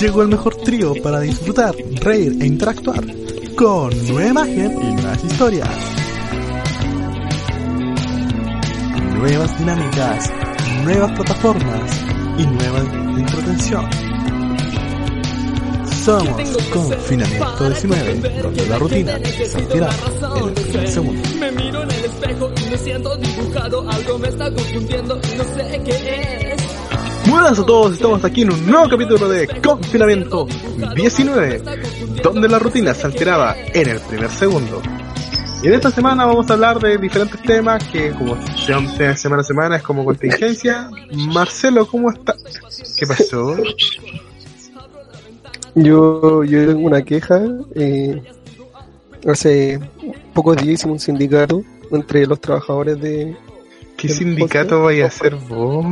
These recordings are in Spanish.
Llegó el mejor trío para disfrutar, reír e interactuar con nueva imagen y nuevas historias. Nuevas dinámicas, nuevas plataformas y nueva entretención. Somos Confinamiento 19, donde la rutina se en el primer segundo. Me miro en el espejo y me siento dibujado. Algo me está confundiendo y no sé qué es. Buenas a todos, estamos aquí en un nuevo capítulo de Confinamiento 19, donde la rutina se alteraba en el primer segundo. Y en esta semana vamos a hablar de diferentes temas que, como siempre, semana a semana es como contingencia. Marcelo, ¿cómo está? ¿Qué pasó? Yo, yo tengo una queja. Eh, hace pocos días hicimos un sindicato entre los trabajadores de. ¿Qué sindicato podcast, vaya a hacer vos?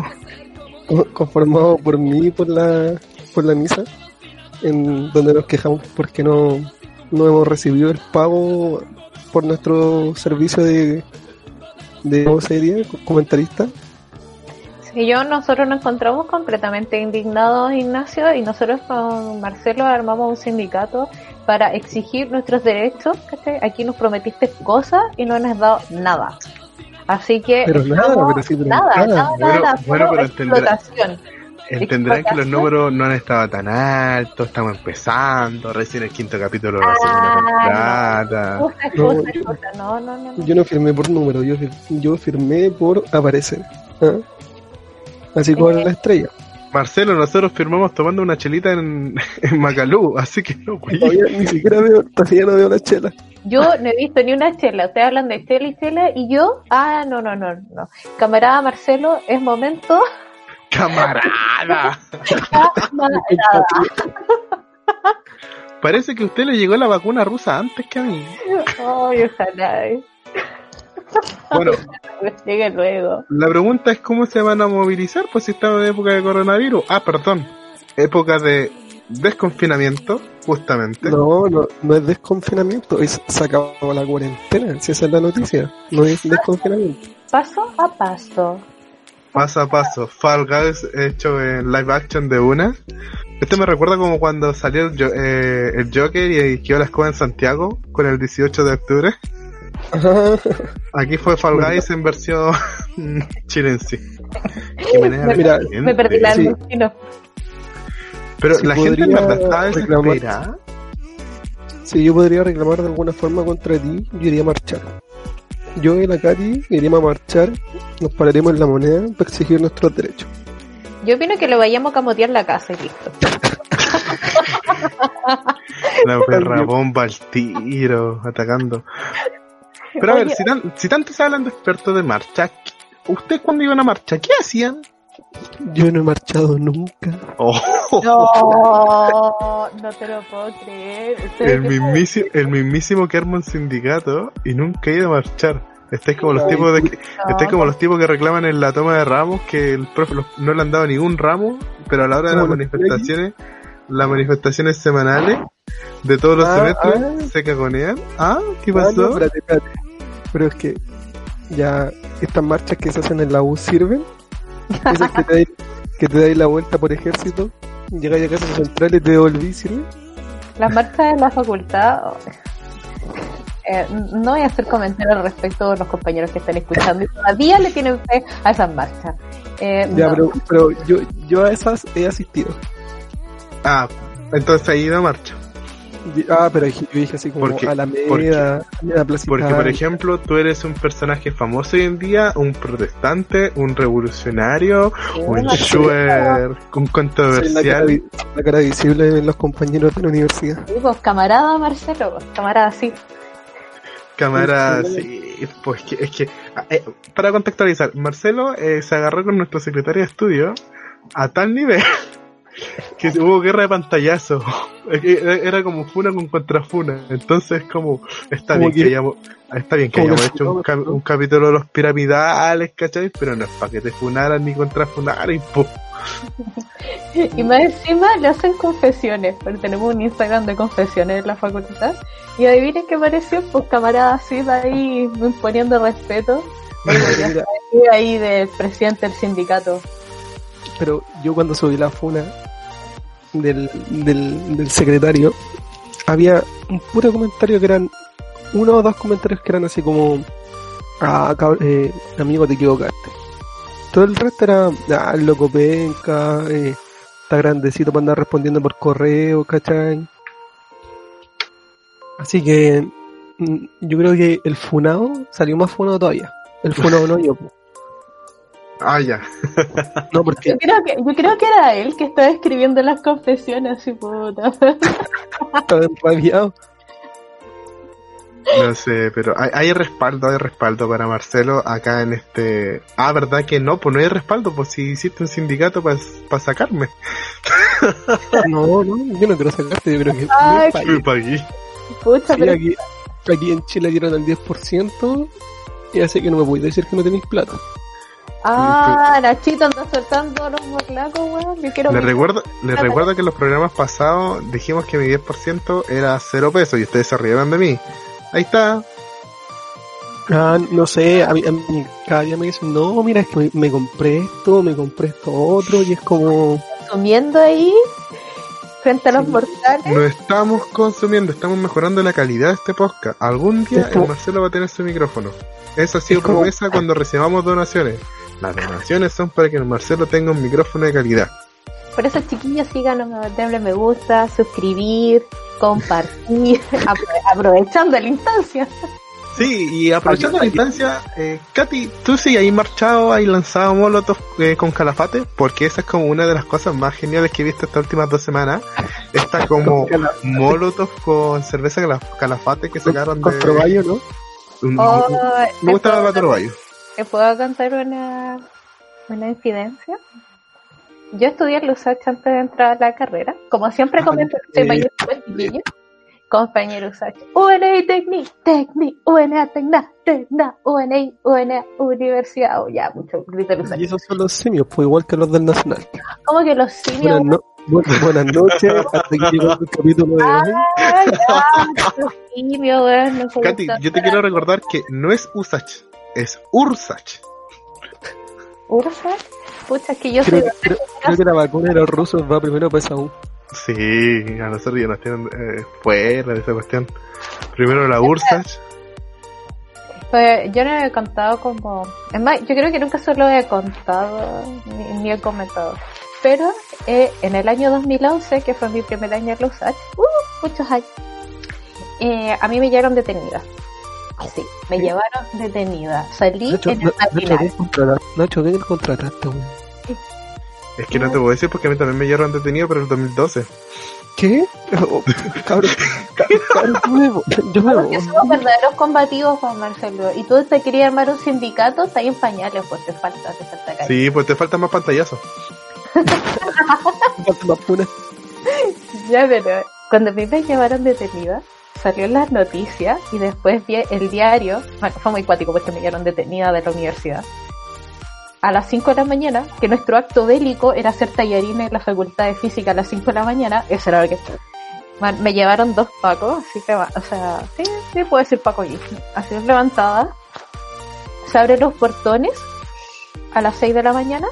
Conformado por mí por la, por la misa, en donde nos quejamos porque no, no hemos recibido el pago por nuestro servicio de, de vocería, comentarista. Sí, yo, nosotros nos encontramos completamente indignados, Ignacio, y nosotros con Marcelo armamos un sindicato para exigir nuestros derechos. Aquí nos prometiste cosas y no nos has dado nada. Así que Pero nada, pero sí, pero nada, nada. nada, Bueno, nada, bueno, pero explotación. Entenderán que los números no han estado tan altos, estamos empezando, recién el quinto capítulo de la segunda Ah, temporada. No. No, no. Yo no firmé por número, yo, yo firmé por aparecer. ¿ah? Así como Eh. la estrella. Marcelo, nosotros firmamos tomando una chelita en, en Macalú, así que no, güey. Todavía ni siquiera veo, todavía no veo la chela. Yo no he visto ni una chela. Ustedes hablan de chela y chela y yo, ah, no, no, no, no. Camarada Marcelo, es momento. ¡Camarada! Camarada. Parece que a usted le llegó la vacuna rusa antes que a mí. Ay, ojalá. eh. Bueno, Llegue luego. la pregunta es cómo se van a movilizar, pues si estamos en época de coronavirus. Ah, perdón, época de desconfinamiento, justamente. No, no, no es desconfinamiento, es se acabó la cuarentena, si esa es la noticia, no es desconfinamiento. Paso a paso. Paso a paso, Fall Guys hecho en live action de una. Este me recuerda como cuando salió el, Jo- eh, el Joker y quedó la escoba en Santiago con el 18 de octubre. Aquí fue Fall Guys en versión chilense. Qué manera de Mira, gente. Me perdí la Sí. Pero Si la gente en reclamar- desesperada. Si yo podría reclamar de alguna forma contra ti, yo iría a marchar. Yo y la Katy iríamos a marchar, nos pararemos en la moneda para exigir nuestros derechos. Yo opino que le vayamos a camotear la casa y listo. La perra bomba al tiro, atacando. Pero a ver, si, tan- si tanto se hablan de expertos de marcha, ¿ustedes cuando iban a marcha, qué hacían? Yo no he marchado nunca. Oh, No, no te lo puedo creer. El, mismísimo, el mismísimo que arma un sindicato y nunca ha ido a marchar. Estáis como los tipos de que, No. estáis como los tipos que reclaman en la toma de ramos que el profe los- no le han dado ningún ramo, pero a la hora de las manifestaciones, las manifestaciones semanales de todos los Ah, semestres ah. se cagonean. Ah, ¿qué Ah, no, pasó? espérate, espérate. Pero es que ya estas marchas que se hacen en la U sirven. Esas que te dais que te dais la vuelta por ejército, llegáis a casa central y te devolví, ¿sirve? Las marchas de la facultad. eh, no voy a hacer comentarios al respecto de los compañeros que están escuchando y todavía le tienen fe a esas marchas. Eh, Ya, no. pero, pero yo, yo a esas he asistido. Ah, entonces ha ido a marcha. Ah, pero yo dije así como Porque- a la porque- media, a la plaza Porque, por ejemplo, tú eres un personaje famoso hoy en día, un protestante, un revolucionario, un shuer, un Soy la cara, controversial. la cara visible de los compañeros de la universidad. Sí, pues, camarada Marcelo, pues, camarada, sí. Cámara, Sí, sí. pues que, es que, eh, para contextualizar, Marcelo eh, se agarró con nuestro secretario de estudio a tal nivel que hubo guerra de pantallazo. Era como funa con contrafuna. Entonces, como, está bien que, que- hayamos, está bien que hayamos hecho un, capítulo de los piramidales, ¿cachai? Pero no es para que te funaran ni contrafunaran, y po. Y más encima le hacen confesiones, porque tenemos un Instagram de confesiones en la facultad. Y adivinen qué pareció, pues camarada así de ahí imponiendo respeto. Ahí del presidente del sindicato. pero yo cuando subí la funa del, del, del secretario, había un puro comentario que eran uno o dos comentarios que eran así como, ah, eh, amigo, te equivocaste. Todo el resto era, ah, loco penca, eh, está grandecito para andar respondiendo por correo, ¿cachai? Así que mm, yo creo que el funado salió más funado todavía. El funado no yo. Ah, ya. No, porque Yo creo que, yo creo que era él que estaba escribiendo las confesiones, así puta. estaba enrabiado. No sé, pero hay, hay respaldo, hay respaldo para Marcelo acá en este... Ah, ¿verdad que no? Pues no hay respaldo, pues si hiciste un sindicato para sacarme. No, no, yo no quiero sacarte, yo creo que Ay, me Me pagué. pagué. Pucha, Sí, pero aquí, aquí en Chile dieron el 10% y así que no me voy a decir que no tenéis plata. Ah, Nachito anda soltando los morlacos, weón. Yo quiero Les recuerdo, les recuerdo que en los programas pasados dijimos que mi 10% era 0 pesos y ustedes se rieron de mí. Ahí está. Ah, no sé, a mí, a mí cada día me dicen, no, mira, es que me, me compré esto, me compré esto otro y es como, consumiendo ahí frente a los Sí. mortales. No estamos consumiendo, estamos mejorando la calidad de este podcast. Algún día Es como- el Marcelo va a tener su micrófono. Esa ha sido Es como- promesa cuando recibamos donaciones. Las donaciones son para que el Marcelo tenga un micrófono de calidad. Por eso, chiquillos, síganos, denle me gusta, suscribir, compartir, apro- aprovechando la instancia. Sí, y aprovechando la instancia, eh, Katy, ¿tú sí ahí marchado, ahí lanzado molotov eh, con calafate? Porque esa es como una de las cosas más geniales que he visto estas últimas dos semanas. Está como molotov con cerveza cala- calafate que sacaron con de... proballo, ¿no? Oh, me gusta ¿te la puedo- Bayo. ¿Te puedo contar una, una infidencia? Yo estudié en Lusach antes de entrar a la carrera. Como siempre Ah, comento, eh, compañero chiquillo. Compañero Usach. UNA Tecni, Tecni, UNA Tecna, Tecna, UNA, UNA, Universidad. Oh, ya, mucho grito Lusach. Y esos son los simios, pues igual que los del Nacional. Como que los simios. Buenas, no- bu- buenas noches, hasta aquí llegó el capítulo de hoy. Ah, ya, simios, weón. No Katy, yo te quiero recordar que no es Usach, es Ursach. Ursa. Pucha, es que yo soy Creo, creo, creo que la vacuna de los rusos va primero para esa U. Sí, a nosotros ya nos tienen eh, fuera de esa cuestión. Primero la Ursach. Pues yo no he contado como... Es más, yo creo que nunca se lo he contado ni, ni he comentado. Pero eh, en el año 2011, que fue mi primer año en los uh, muchos años, eh, a mí me llevaron detenida. Sí, me ¿Sí? llevaron detenida. Salí Nacho, en el Nacho, matinal. Nacho, ¿qué contrataste, weón? Es que no te puedo decir porque a mí también me llevaron detenido, pero en el 2012. ¿Qué? Oh, cabrón, ca- cabrón, yo me voy. Yo me voy. somos verdaderos combativos, Juan Marcelo. Y tú te querías armar un sindicato, está ahí en pañales, pues te falta, te falta calle. Sí, pues te faltan más pantallazos. Falta más puna. Ya, pero cuando a mí me llevaron detenida, salió en las noticias y después vi el diario, fue muy cuático porque me llevaron detenida de la universidad. A las 5 de la mañana, que nuestro acto bélico era hacer tallarines en la facultad de física a las 5 de la mañana, eso era lo que... Me llevaron dos pacos, así que, o sea, sí, sí puedo decir paco y así es levantada. Se abren los portones a las 6 de la mañana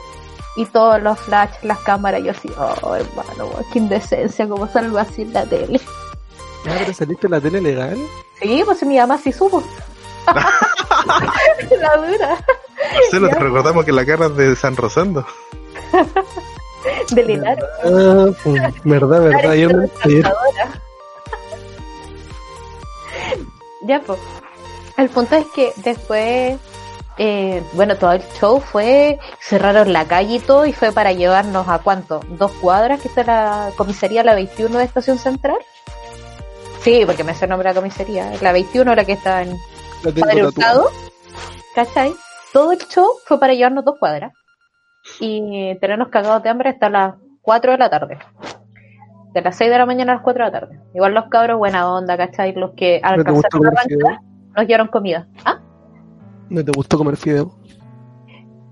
y todos los flash, las cámaras, yo así, oh hermano, qué indecencia, como salgo así en la tele. Ya, pero saliste en la tele legal. Sí, pues mi mamá sí supo. la dura. Marcelo, te Ya. recordamos que la cara es de San Rosendo. Del Linares. Ah, pues, verdad, verdad. Ayer, me-. Ya, pues. El punto es que después, eh, bueno, todo el show fue, cerraron la calle y todo, y fue para llevarnos a cuánto, dos cuadras, que está la comisaría, la 21 de Estación Central. Sí, porque me hace nombre la comisaría, la 21 la que está en Padre. Hurtado, ¿cachai? Todo el show fue para llevarnos dos cuadras y tenernos cagados de hambre hasta las 4 de la tarde. De las 6 de la mañana a las 4 de la tarde. Igual los cabros, buena onda, ¿cachai? Los que ¿No te gustó alcanzaron a arrancar, nos llevaron comida. ¿Ah? ¿No te gustó comer fideo?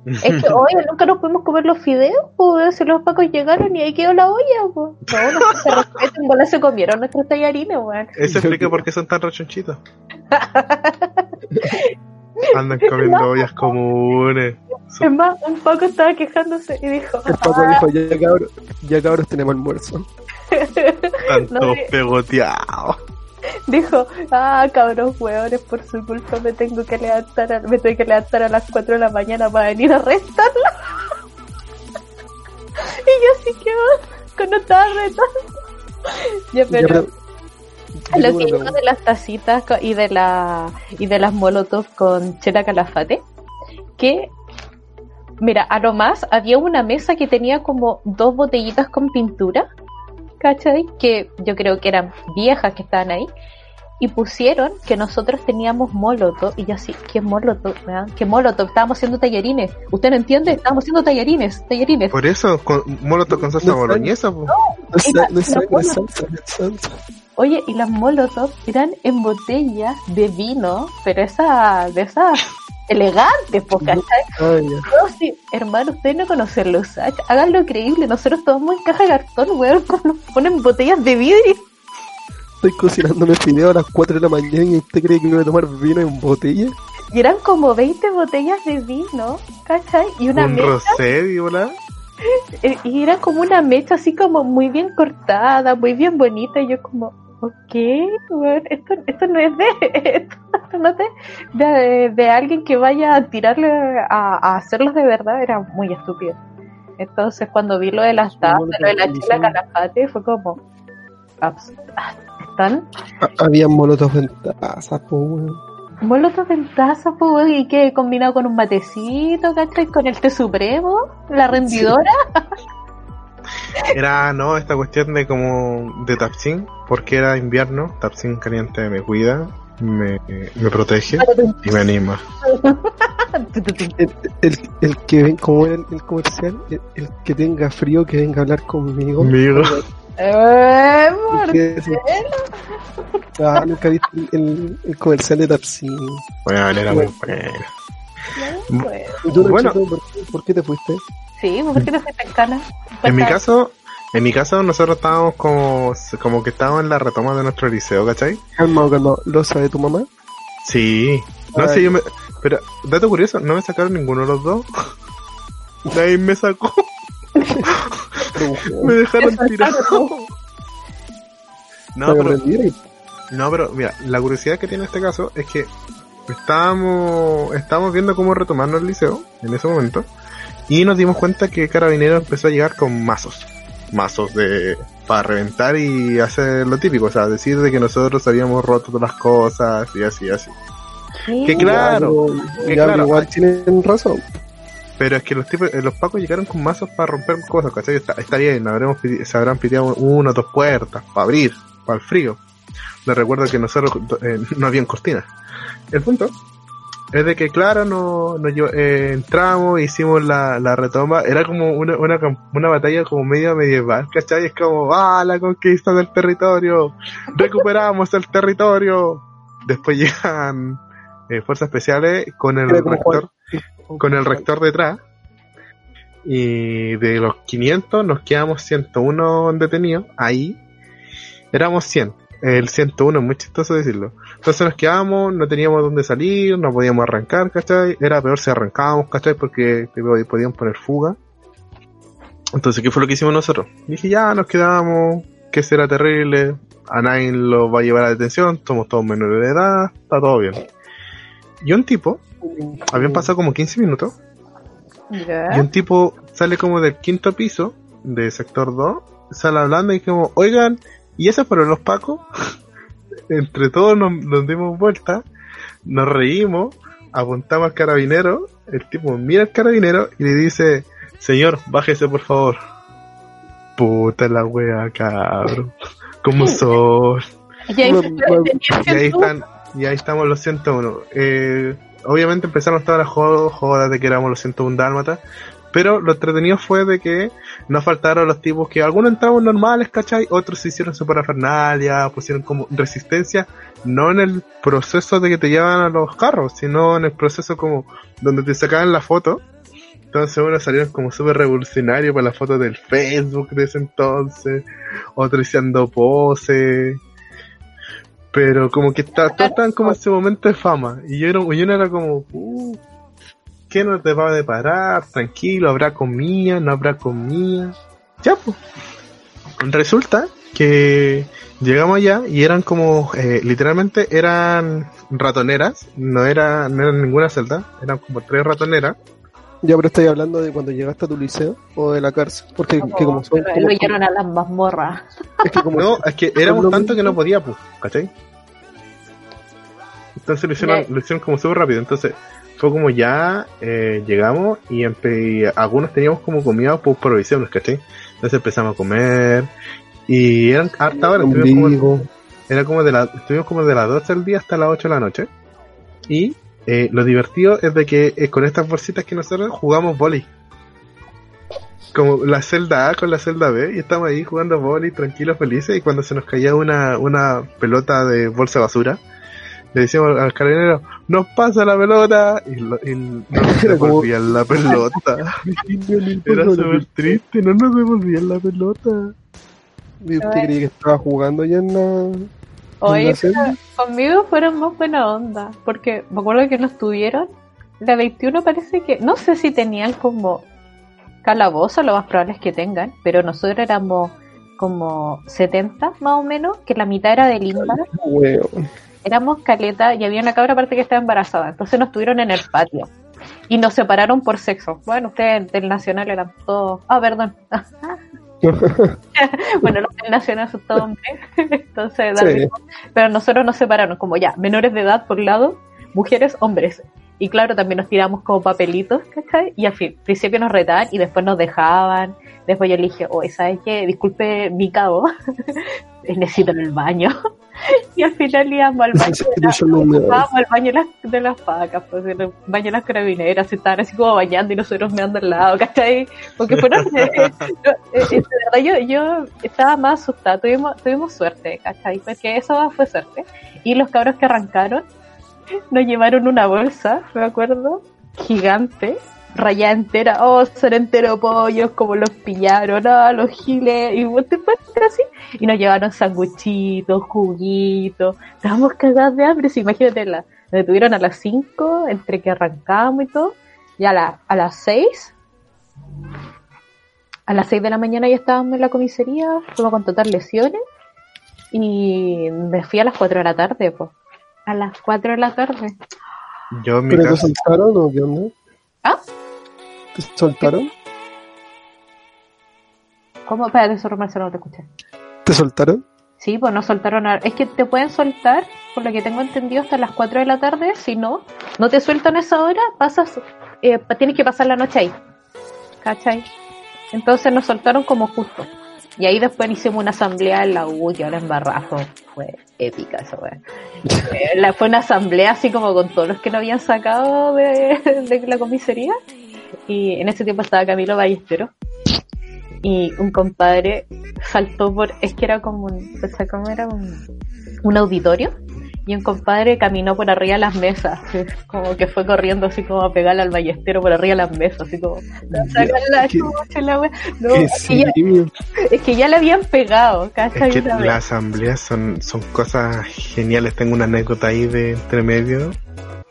Es que hoy nunca nos pudimos comer los fideos, pues si los pacos llegaron y ahí quedó la olla, pues. No, no se respeten, bola se comieron nuestros tallarines, weón. Eso explica por qué son tan rechonchitos. Andan comiendo ollas comunes. Es más, un paco estaba quejándose y dijo, El Paco dijo, ya cabros, ya cabros tenemos almuerzo. Están No, todos pegoteados. dijo, ah, cabros hueones, por su culpa me tengo que levantar, a, me tengo que levantar a las 4 de la mañana para venir a restarla. y yo así que con no estaba retando. Ya, Ya, pero pero- yo lo que digo de las tacitas y de la y de las molotov con chela calafate, que mira, a lo más había una mesa que tenía como dos botellitas con pintura, ¿cachai? Que yo creo que eran viejas que estaban ahí. Y pusieron que nosotros teníamos molotov, y yo así, ¿qué molotov? weón? ¿Qué molotov? Estábamos haciendo tallarines. ¿Usted no entiende? Estábamos haciendo tallarines, tallarines. Por eso, con molotov con salsa No boloñesa. No salsa, salsa. Oye, y las molotov eran en botellas de vino, pero esa, de esas elegantes, po, ¿cachai? Ya. No, sí, hermano, ustedes no conocen los Usach, háganlo creíble, nosotros tomamos en caja de cartón, weón, nos ponen botellas de vidrio. Estoy cocinándome fideo a las 4 de la mañana y usted cree que voy a tomar vino en botella. Y eran como 20 botellas de vino, ¿cachai? Y una Un mecha, rosé, eh, y era como una mecha así como muy bien cortada, muy bien bonita, y yo como, ok, esto, esto no es de, esto no es de, de, de alguien que vaya a tirarle a, a hacerlos de verdad, era muy estúpido. Entonces cuando vi lo de las tazas, lo de la chela calafate, fue como, están Ah, Había molotos en tazas, weón. Molotos en taza, pues, y que combinado con un matecito, ¿cachai? Con el té supremo, la rendidora. Era, no, esta cuestión de como de Tapsin, porque era invierno, Tapsin caliente me cuida, me, me protege y me anima. El, el, el que ven como el, el comercial, el, el que tenga frío que venga a hablar conmigo. Conmigo. Eh, Ah, nunca viste el, el, el comercial de Tapsin. Bueno, era muy bueno. bueno. ¿Y tú, Bueno. Nachito, ¿por, qué, por qué te fuiste? Sí, pues, ¿por qué no se te? En mi caso, en mi caso nosotros estábamos como, como que estábamos en la retoma de nuestro liceo, ¿cachai? Calmado, calmado. ¿Lo sabe tu mamá? Sí. No sé, yo me... Pero, dato curioso, no me sacaron ninguno de los dos. Nadie me sacó, me dejaron tirado. No, pero, no, pero mira, la curiosidad que tiene este caso es que estábamos, estábamos viendo cómo retomarnos el liceo en ese momento y nos dimos cuenta que Carabinero empezó a llegar con mazos. Mazos de para reventar y hacer lo típico, o sea, decir de que nosotros habíamos roto todas las cosas y así, así. Sí. Que claro, Ya, que ya, claro, igual hay- tienen razón. Pero es que los tipos, eh, los pacos llegaron con mazos para romper cosas, ¿cachai? Está, está bien, habremos se habrán piteado una o dos puertas para abrir, para el frío. Les recuerdo que nosotros eh, no habían cortinas. El punto es de que, claro, no, lleva- eh, entramos, hicimos la, la retoma, era como una, una, cam- una batalla como medio medieval, ¿cachai? Es como, ah, la conquista del territorio, recuperamos el territorio. Después llegan eh, fuerzas especiales con el rector con el rector detrás. Y de los 500 nos quedamos 101 detenidos. Ahí éramos 100. El 101 es muy chistoso decirlo. Entonces nos quedamos, no teníamos dónde salir, no podíamos arrancar, ¿cachai? Era peor si arrancábamos, ¿cachai? Porque podían poner fuga. Entonces, ¿qué fue lo que hicimos nosotros? Dije, ya nos quedamos, que será terrible, a nadie lo va a llevar a detención, somos todos menores de edad, está todo bien. Y un tipo, habían pasado como 15 minutos, y un tipo sale como del quinto piso de sector 2, sale hablando y como, oigan, ¿y eso fueron los pacos? Entre todos nos, nos dimos vuelta, nos reímos, apuntamos al carabinero, el tipo mira al carabinero y le dice, señor, bájese por favor. Puta la wea, cabrón. ¿Cómo son? Y ahí, Y ahí están, y ahí estamos los 101. Eh, obviamente empezaron todas las jodas, jodas de que éramos los 101 dálmatas, pero lo entretenido fue de que no faltaron los tipos que algunos entraban normales, ¿cachai? Otros se hicieron su parafernalia, pusieron como resistencia, no en el proceso de que te llevan a los carros, sino en el proceso como donde te sacaban la foto. Entonces unos salieron como súper revolucionarios para la foto del Facebook de ese entonces, otros haciendo poses. Pero como que está, todos estaban como en ese momento de fama. Y yo era, y uno era como, uh, ¿qué nos te va a deparar? Tranquilo, habrá comida, no habrá comida. Ya, pues. Resulta que llegamos allá y eran como, eh, literalmente eran ratoneras, no, era, no eran ninguna celda, eran como tres ratoneras. Ya, pero estoy hablando de cuando llegaste a tu liceo o de la cárcel. Porque que como son. Pero como- lo llevaron a las mazmorras. es que como No, es que éramos tanto que no podía, pues, ¿cachai? Entonces lo hicieron, lo hicieron como súper rápido. Entonces fue como ya eh, llegamos y algunos teníamos como comida por provisiones, ¿cachai? Entonces empezamos a comer y eran harta hora, estuvimos como, era como de la, estuvimos como de las 12 del día hasta las 8 de la noche. Y eh, lo divertido es de que eh, con estas bolsitas que nosotros jugamos vóley. Como la celda A con la celda B y estamos ahí jugando vóley tranquilos, felices y cuando se nos caía una, una pelota de bolsa de basura, le decíamos al carabinero, nos pasa la pelota y, lo- y no como- devolvían la pelota. Era súper triste, no nos devolvían la pelota. ¿Y usted creía que estaba jugando ya en la. Oye, conmigo fueron más buena onda, porque me acuerdo que nos tuvieron, la 21 parece que, no sé si tenían como calabozo, lo más probable es que tengan, pero nosotros éramos como 70 más o menos, que la mitad era de Limba, Weón. Éramos caleta y había una cabra aparte que estaba embarazada, entonces nos tuvieron en el patio y nos separaron por sexo. Bueno, ustedes del Nacional eran todos, ah, perdón. bueno, los del Nacional son todos hombres, entonces Sí. pero nosotros nos separaron como ya, menores de edad por un lado, mujeres, hombres. Y claro, también nos tiramos como papelitos, ¿cachai? Y al fin, principio nos retaban y después nos dejaban. Después yo le dije, oye, ¿sabes qué? Disculpe mi cabo, necesito en el baño. y al final íbamos al baño de la- Vamos al baño de las, de las vacas, pues, el baño de las carabineras, se estaban así como bañando y nosotros meando al lado, ¿cachai? Porque fueron, eh, eh, eh, de verdad yo, yo estaba más asustada, tuvimos, tuvimos suerte, ¿cachai? Porque eso fue suerte. Y los cabros que arrancaron nos llevaron una bolsa, me acuerdo, gigante, rayada entera, oh, son entero pollos, como los pillaron, ah, los giles, y después así, y nos llevaron sanguchitos, juguitos, estábamos cagados de hambre, sí, imagínate, la, nos detuvieron a las 5, entre que arrancábamos y todo, y a, la, a las 6, a las 6 de la mañana ya estábamos en la comisaría, fuimos con total lesiones, y me fui a las 4 de la tarde, pues, a las 4 de la tarde. Yo en mi ¿Pero te soltaron o qué onda? ¿Ah? ¿Te soltaron? ¿Cómo? Espérate, eso Marcelo, no te escuché. ¿Te soltaron? Sí, pues no soltaron a... Es que te pueden soltar, por lo que tengo entendido, hasta las 4 de la tarde. Si no, no te sueltan a esa hora, pasas, eh, tienes que pasar la noche ahí. ¿Cachai? Entonces nos soltaron como justo. Y ahí después hicimos una asamblea en la U, y ahora en Barrazo. Fue épica esa wea. Eh, la- Fue una asamblea así como con todos los que no habían sacado de, de la comisaría. Y en ese tiempo estaba Camilo Ballesteros. Y un compadre saltó por, es que era como un, o sea, como era un, un auditorio. Y un compadre caminó por arriba de las mesas, como que fue corriendo así como a pegarle al ballestero por arriba de las mesas, así como la chucha, la wea. No, ¡Qué es, que ya, es que ya le habían pegado, ¿cachai? es que las asambleas son, son cosas geniales. Tengo una anécdota ahí de entre medio.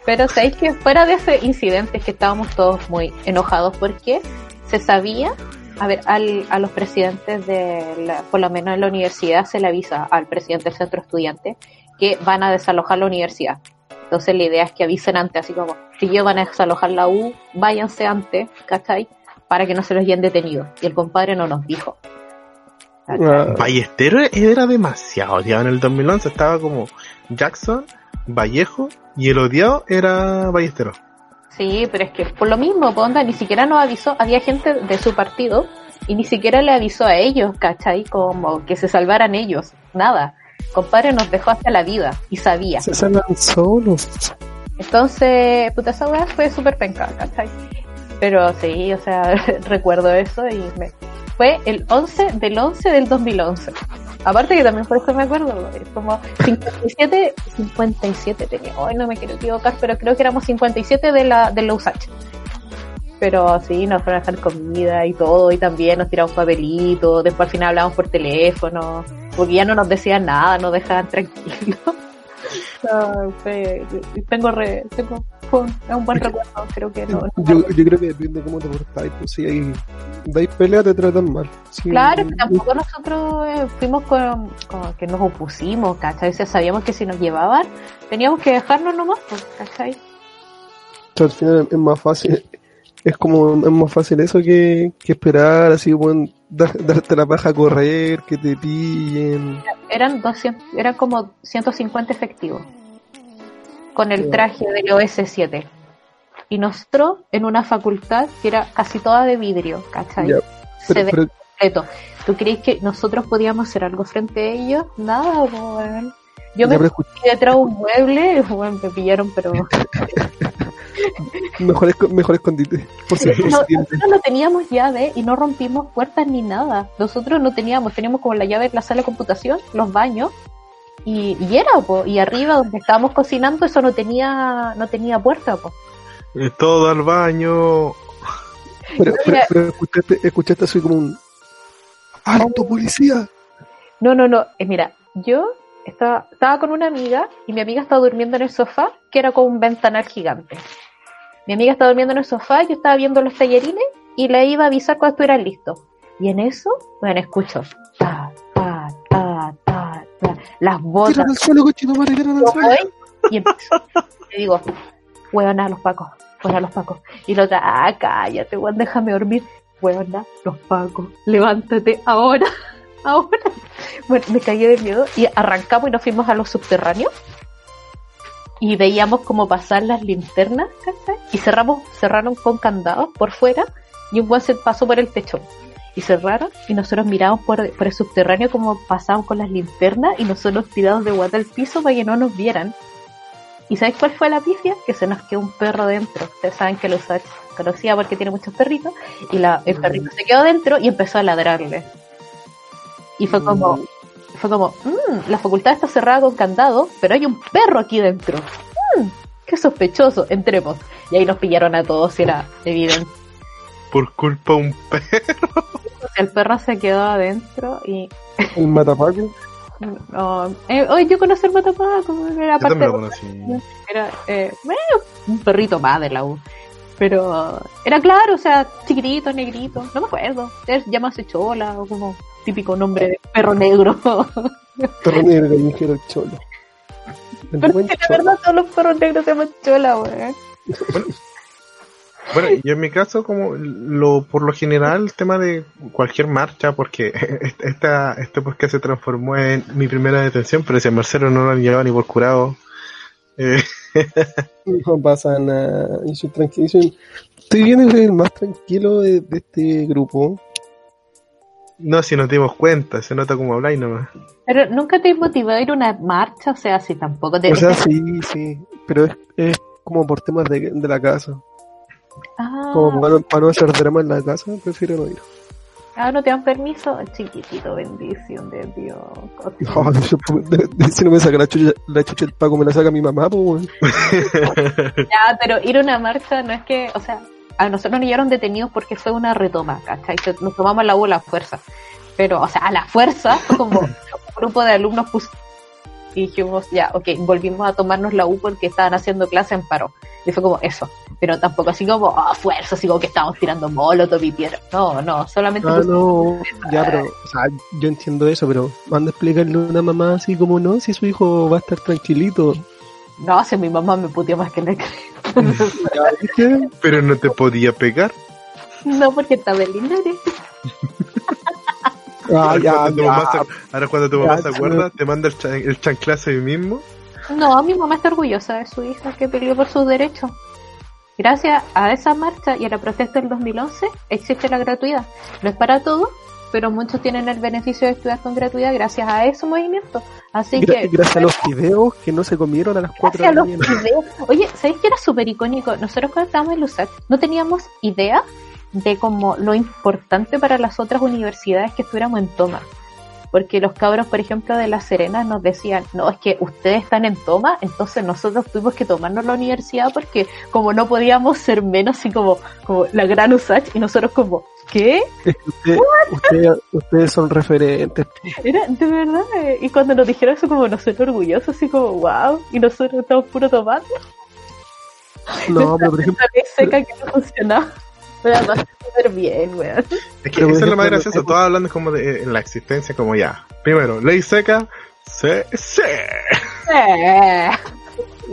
Pero sabéis que fuera de ese incidente es que estábamos todos muy enojados porque se sabía, a ver, al, a los presidentes de, la, por lo menos en la universidad se le avisa al presidente del centro estudiante que van a desalojar la universidad. Entonces la idea es que avisen antes, así como, si ellos van a desalojar la U, váyanse antes, ¿cachai? Para que no se los lleven detenidos. Y el compadre no nos dijo. Ballestero era demasiado odiado en el 2011. Estaba como Jackson, Vallejo y el odiado era Ballestero. Sí, pero es que por lo mismo, Ponda ni siquiera nos avisó, había gente de su partido y ni siquiera le avisó a ellos, ¿cachai? Como que se salvaran ellos, nada. Compadre nos dejó hasta la vida y sabía. Se salvan solos. Entonces, puta, esa weá fue súper penca, ¿cachai? Pero sí, o sea, recuerdo eso y me... fue el 11 del 11 del 2011. Aparte que también por eso me acuerdo, es como 57, 57 tenía, hoy no me quiero equivocar, pero creo que éramos 57 de la, de la USACH. Pero sí, nos fueron a dejar comida y todo, y también nos tiramos papelitos, después al final hablábamos por teléfono, porque ya no nos decían nada, nos dejaban tranquilos. No, fue- tengo re, tengo, fue un, es un buen recuerdo, creo que no. Yo, yo creo que depende de cómo te portáis. Pues si hay, dais pelea, te tratan mal. Sí, Claro, que tampoco nosotros eh, fuimos con, con que nos opusimos, ¿cachai? O sea, sabíamos que si nos llevaban, teníamos que dejarnos nomás, pues, ¿cachai? O sea, al final es más fácil. Es como, es más fácil eso que, que esperar, así dar- darte la paja a correr, que te pillen. Eran 200, eran como 150 efectivos con el traje del OS7. Y nosotros en una facultad que era casi toda de vidrio, ¿cachai? Se ve pero completo. ¿Tú crees que nosotros podíamos hacer algo frente a ellos? Nada, weón. Yo ya, me fui detrás de un mueble, bueno, me pillaron, pero mejor, mejor escondite. Por si por No, nosotros no teníamos llave y no rompimos puertas ni nada. Nosotros no teníamos, teníamos como la llave de la sala de computación, los baños, y, y era, po. y arriba donde estábamos cocinando eso no tenía, no tenía puerta, po. Eh, Todo al baño. Pero, pero, Mira. pero escuchaste, escuchaste así como un ¡Alto policía! No, no, no, eh, mira, yo estaba, estaba con una amiga y mi amiga estaba durmiendo en el sofá, que era con un ventanal gigante. Mi amiga estaba durmiendo en el sofá, yo estaba viendo los tallerines y le iba a avisar cuando estuvieran listos. Y en eso, bueno, escucho, ta, ta, ta, ta, ta, las botas. ¡Tiran al suelo, cochino y empiezo. Le digo, huevona, los pacos, huevona, los pacos. Y la otra, ah, cállate, weón, déjame dormir. Huevona, los pacos, levántate ahora, ahora. Bueno, me caí de miedo y arrancamos y nos fuimos a los subterráneos. Y veíamos cómo pasar las linternas, ¿cachai? Y cerramos, cerraron con candados por fuera y un weón se pasó por el techo. Y cerraron y nosotros miramos por, por el subterráneo como pasaban con las linternas y nosotros tirados de guata al piso para que no nos vieran. ¿Y sabes cuál fue la pifia? Que se nos quedó un perro dentro. Ustedes saben que lo conocía porque tiene muchos perritos. Y la, el perrito se quedó dentro y empezó a ladrarle. Y fue como, fue como, "Mm, la facultad está cerrada con candado, pero hay un perro aquí dentro. Mm, qué sospechoso, entremos. Y ahí nos pillaron a todos, era evidente. Por culpa de un perro. El perro se quedó adentro y El matapaco. no, eh, hoy yo conocí el matapaco, era Yo parte lo conocí. era eh, un perrito más de la U. Pero era claro, o sea, chiquitito, negrito, no me acuerdo. Él llamarse Chola o como típico nombre de perro negro. Perro negro callejero cholo. El Pero es que la cholo. verdad todos los perros negros se llaman Chola, weón. Bueno, yo en mi caso, como lo por lo general, el tema de cualquier marcha, porque esta, este podcast se transformó en mi primera detención, pero si a Marcelo no lo han llevado ni por curado. eh, No pasa nada. Yo soy tranquilo. Estoy viendo que soy el más tranquilo de, de este grupo. No, si nos dimos cuenta, se nota como habláis nomás. Pero nunca te motivó a ir a una marcha, o sea, si tampoco te. O sea, sí, sí. Pero es, es como por temas de, de la casa. ah, Como para, no- para no hacer drama en la casa, prefiero no ir. ah, no te dan permiso. Chiquitito, bendición de Dios. No, yo- de- de- si no me saca la chucha, la chucha el paco, me la saca mi mamá, pues. Ya, pero ir a una marcha no es que, o sea, a nosotros nos llevaron detenidos porque fue una retoma, ¿cachai? Nos tomamos la U a la fuerza. Pero, o sea, a la fuerza, fue como un grupo de alumnos puso y dijimos, ya, ok, volvimos a tomarnos la U porque estaban haciendo clase en paro. Y fue como eso. Pero tampoco así como, a fuerza, así como que estábamos tirando molotov y piedra. No, no, solamente Ah, no, ya, pero, o sea, yo entiendo eso, pero manda a explicarle a una mamá así como no, si su hijo va a estar tranquilito. no, si mi mamá me puteó más que le ¿viste? Pero no te podía pegar. No, porque estaba en Linares. Ah, ahora, ya, cuando tu ya. mamá se, ahora cuando tu Ya, mamá se sí. acuerda, te manda el, chan- el chanclazo ahí mismo. No, mi mamá está orgullosa de su hija que peleó por sus derechos. Gracias a esa marcha y a la protesta del 2011 existe la gratuidad. No es para todos, pero muchos tienen el beneficio de estudiar con gratuidad gracias a ese movimiento. Así Gra- que gracias a los videos que no se comieron a las 4 de la mañana. videos. Oye, ¿sabéis que era súper icónico? Nosotros cuando estábamos en LUSAC no teníamos idea de como lo importante para las otras universidades que estuviéramos en toma. Porque los cabros, por ejemplo, de La Serena nos decían, no, es que ustedes están en toma, entonces nosotros tuvimos que tomarnos la universidad porque como no podíamos ser menos, así como, como la gran USACH, y nosotros como, ¿qué? Usted- usted- ustedes son referentes. Era de verdad. eh, Y cuando nos dijeron eso, como nosotros orgullosos, así como, wow, y nosotros estamos puro tomando. No, pero por ejemplo, Una ley seca que no funcionaba. Pero además, súper bien, weón. Es que eso es lo más gracioso, hemos- todos hablando como de en la existencia, como ya. Primero, ley seca, se, se. Eh,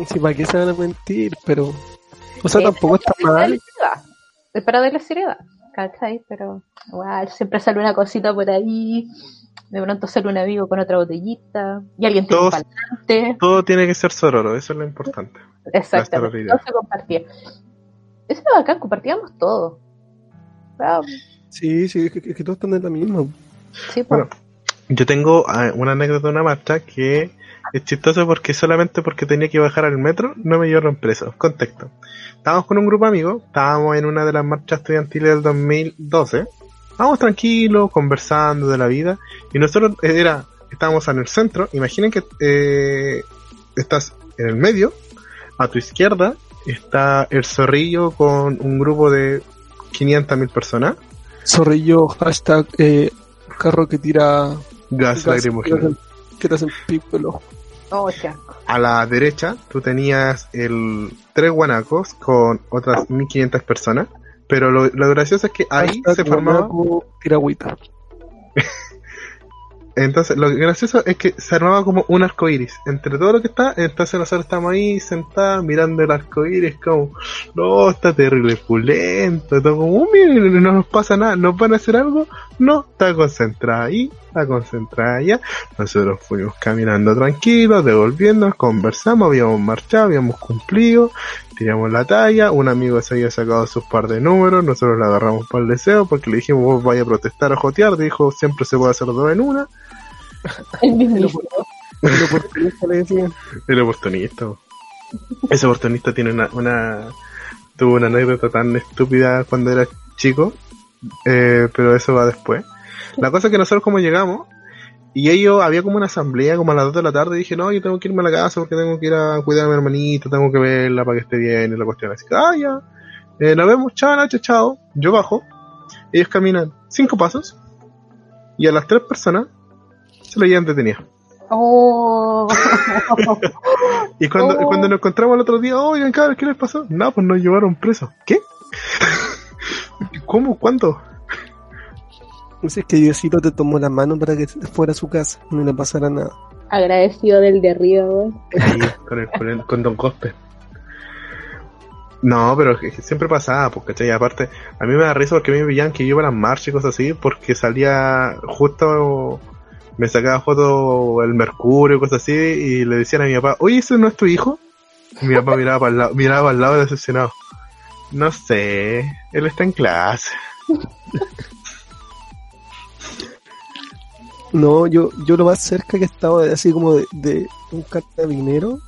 si para qué se van a mentir, pero. O sea, eh, tampoco está mal. Es para darle seriedad, ¿cachai? Pero igual, siempre sale una cosita por ahí. De pronto sale un amigo con otra botellita. Y alguien tiene un Todos- parlante. Todo tiene que ser sororo, eso es lo importante. Exactamente. sororidad. Todo se compartía. Eso era bacán, compartíamos todo. Ah, Sí, sí, es que, es que todos están en la misma. sí, pues. Bueno, yo tengo eh, una anécdota de una marcha que es chistoso porque solamente porque tenía que bajar al metro no me llevaron preso. Contexto. Estábamos con un grupo de amigos, estábamos en una de las marchas estudiantiles del 2012. Estábamos tranquilos, conversando de la vida y nosotros eh, era, estábamos en el centro. Imaginen que eh, estás en el medio, a tu izquierda está el zorrillo con un grupo de 500.000 personas. Zorrillo, hashtag eh, carro que tira Gas gas lacrimógeno. que te hacen pico el ojo. Oh, a la derecha tú tenías el tres guanacos con otras 1500 personas, pero lo, lo gracioso es que ahí se formaba, entonces lo gracioso es que se armaba como un arco iris. Entre todo lo que está, entonces nosotros estamos ahí sentados mirando el arco iris como, no, está terrible pulento, todo como, "Oh, miren, no nos pasa nada, nos van a hacer algo, no, está concentrada ahí, está concentrada allá, nosotros fuimos caminando tranquilos, devolviendo, conversamos, habíamos marchado, habíamos cumplido, tiramos la talla, un amigo se había sacado sus par de números, nosotros le agarramos para el deseo porque le dijimos vos vaya a protestar a jotear, dijo siempre se puede hacer dos en una. El oportunista le decían. el oportunista. Ese oportunista tiene una, una tuvo una anécdota tan estúpida cuando era chico, eh, pero eso va después. La cosa es que nosotros como llegamos y ellos había como una asamblea como a las 2 de la tarde y dije, no, yo tengo que irme a la casa porque tengo que ir a cuidar a mi hermanito, tengo que verla para que esté bien y la cuestión así. que, Ah, ya. Eh, nos vemos, chao, Nacho, chao. Yo bajo. Ellos caminan cinco pasos y a las tres personas se lo llevan detenidas. Oh. Y cuando, Oh. cuando nos encontramos el otro día, oigan, cabros, ¿qué les pasó? No, pues nos llevaron presos. ¿Qué? ¿Cómo? ¿Cuándo? No sé, es que Diosito te tomó la mano para que fuera a su casa, no le pasara nada. Agradecido del de arriba, weón. Ahí, con, el, con, el- con Don Cospe. No, pero siempre pasaba, pues, ¿cachai? Aparte, a mí me da risa porque a mí me veían que yo iba a las marchas y cosas así, porque salía justo, me sacaba foto el Mercurio y cosas así, y le decían a mi papá, oye, ¿ese no es tu hijo? Y mi papá miraba para el lado, miraba para el lado decepcionado. No sé, él está en clase. No, yo, yo lo más cerca que estaba de- así como de, de un carabinero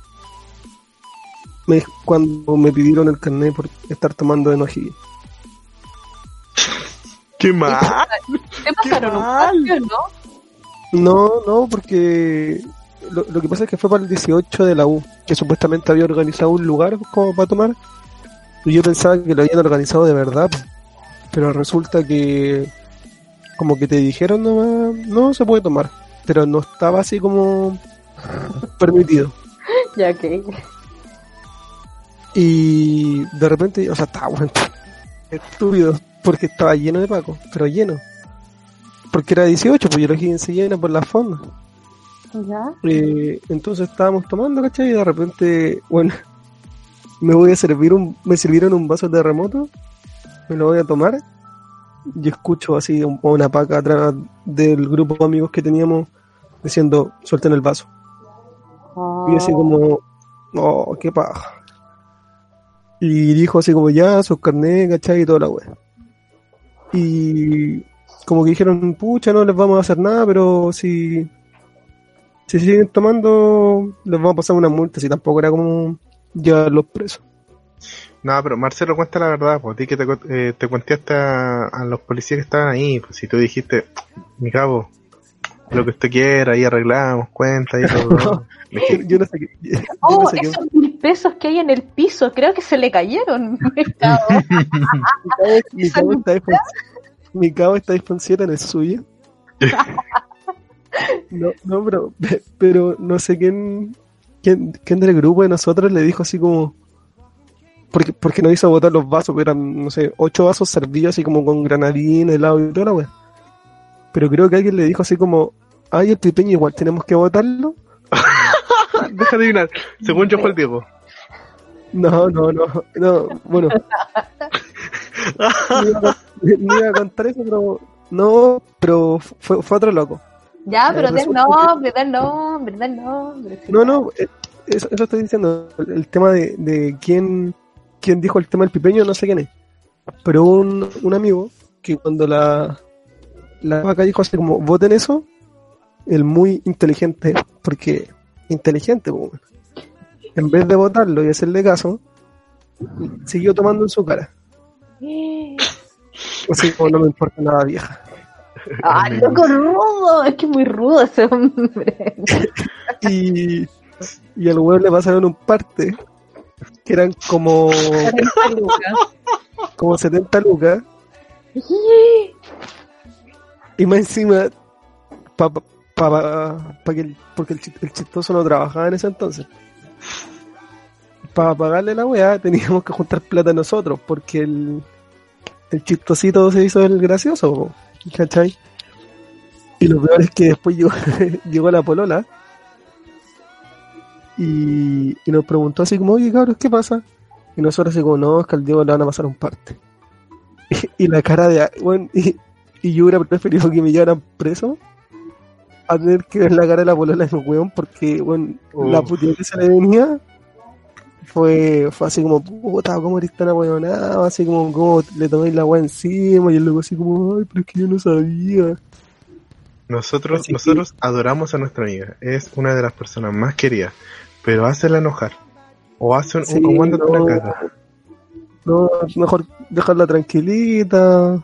me, cuando me pidieron el carnet por estar tomando enojí. ¡Qué mal! ¿Te pasaron un mal! no? No, no, porque lo, lo que pasa es que fue para el 18 de la U, que supuestamente había organizado un lugar como para tomar. Yo pensaba que lo habían organizado de verdad, pero resulta que como que te dijeron no, no se puede tomar, pero no estaba así como permitido. Ya que. Y de repente, o sea, estaba bueno, estúpido, porque estaba lleno de Paco, pero lleno. Porque era 18, pues yo lo dije se llena por la fonda. Ya. Eh, entonces estábamos tomando, ¿cachai? Y de repente, bueno, me voy a servir un, me sirvieron un vaso de terremoto, me lo voy a tomar, y escucho así un- una paca atrás del grupo de amigos que teníamos diciendo, suelten el vaso. Y así como, oh, qué paja. Y dijo así como, ya, sus carnet, ¿cachai? Y toda la wea. Y como que dijeron, pucha, no les vamos a hacer nada, pero si, si siguen tomando, les vamos a pasar una multa, si tampoco era como llevarlos presos. No, pero Marcelo cuenta la verdad, pues ti que te, eh, te a, a los policías que estaban ahí, pues si tú dijiste, mi cabo, lo que usted quiera, ahí arreglamos, cuenta, ahí todo. Yo, yo no sé qué. yo no Oh, qué- esos mil pesos que hay en el piso, creo que se le cayeron. Mi cabo está iPhone, mi cabo está 7 en el suyo. No, no, pero, pero no sé quién, quién, quién del grupo de nosotros le dijo así como, porque, porque nos hizo botar los vasos, eran, no sé, ocho vasos servidos así como con granadina, helado y toda la wea. Pero creo que alguien le dijo así como, ay, el pipeño igual tenemos que botarlo. Deja de adivinar, según yo fue el Diego. No, no, no, no, bueno. No iba, iba a contar eso, pero no, pero fue, fue otro loco. Ya, pero Eh, del nombre, del nombre, del nombre. sí. No, no, eh, eso, eso estoy diciendo. El, tema de, de quién, quién dijo el tema del pipeño, no sé quién es. Pero un, un amigo que cuando la, la vaca dijo así como, voten eso, el muy inteligente, porque inteligente, en vez de votarlo y hacerle caso, siguió tomando en su cara. Así como no me importa nada vieja. Ah, loco rudo, es que es muy rudo ese hombre. Y, y al weón le pasaron un parte que eran como, 40 lucas. como 70 lucas. Y más encima pa, pa, pa- pa que el, porque el, el chistoso no trabajaba en ese entonces. Para pagarle la weá teníamos que juntar plata nosotros porque el, el chistosito se hizo el gracioso ¿cachai? y lo peor es que después llegó, llegó la polola y, y nos preguntó así como oye cabros ¿qué pasa? y nosotros así como no es que al Diego le van a pasar un parte y, y la cara de bueno, y, y yo hubiera preferido que me llevaran preso a tener que ver la cara de la polola de mi weón porque bueno, la Uf. putida que se le venía fue, fue así como puta cómo eres tan ahueonado así como cómo le tomáis la weá encima y el loco así como ay pero es que yo no sabía Nosotros, Así que- nosotros adoramos a nuestra amiga, es una de las personas más queridas, pero hazla enojar. O hace un, Sí, mándate no. una caga. no mejor dejarla tranquilita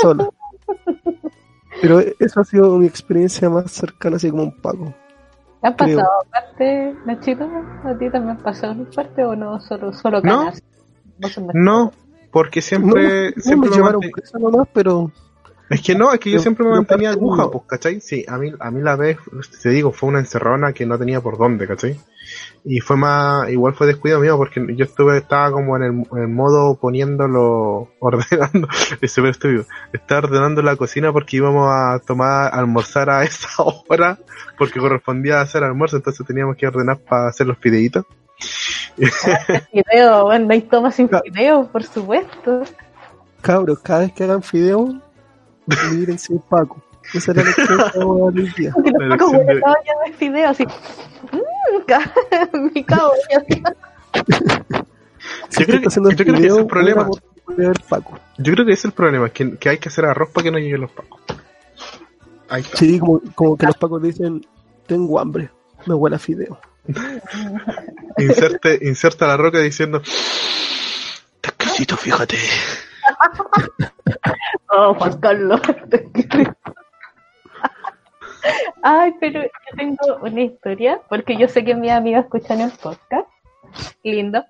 sola. Pero eso ha sido mi experiencia más cercana así como un paco ¿Te han pasado parte, Nachito? ¿A ti también pasó en parte o no? Solo, solo No. canas. No, porque siempre, no, no siempre me me llevaron preso nomás pero Es que no, es que yo siempre me mantenía aguja, pues, ¿cachai? Sí, a mí, a mí la vez, te digo, fue una encerrona que no tenía por dónde, ¿cachai? Y fue más, igual fue descuido mío porque yo estuve, estaba como en el, en el modo poniéndolo, ordenando, es súper estúpido, estaba ordenando la cocina porque íbamos a tomar, a almorzar a esa hora, porque correspondía hacer almuerzo, entonces teníamos que ordenar para hacer los fideitos. Fideo, bueno, no hay tomas sin fideo, por supuesto. cabros cada vez que hagan fideo miren sin Paco esa era la día. Porque los pacos estaban ya de fideo, así. Mmm, mi cabo. Si creo que- yo creo que ese es el problema. podido ver Paco. Yo creo que ese es el problema, que, que hay que hacer arroz para que no lleguen los pacos. Ahí está. Sí, como, como que los Pacos dicen, tengo hambre, me huele a fideo. Inserte, inserta la roca diciendo, está casito, fíjate. Oh, Juan Carlos. Ay, pero yo tengo una historia, porque yo sé que mis amigos escuchan el podcast. Lindo.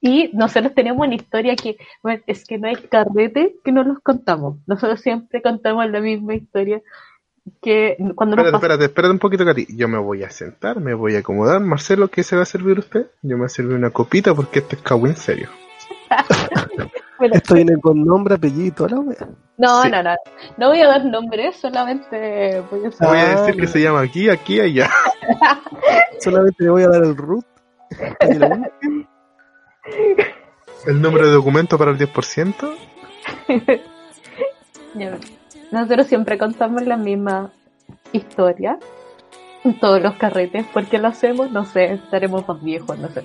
Y nosotros tenemos una historia que, bueno, es que no hay carrete que no los contamos. Nosotros siempre contamos la misma historia que cuando nos Espérate, pasa- espérate, espérate un poquito, Katy. Yo me voy a sentar, me voy a acomodar. Marcelo, ¿qué se va a servir usted? Yo me voy a servir una copita porque este es cagüín serio. Bueno, Esto viene con nombre, apellido la wea. no, sí. no, no. No voy a dar nombres, solamente voy a Voy usar- a decir que se llama aquí, aquí, allá. Solamente le voy a dar el root. El número de documento para el 10%. Ya, Nosotros siempre contamos la misma historia en todos los carretes. ¿Por qué lo hacemos? No sé, estaremos más viejos, no sé.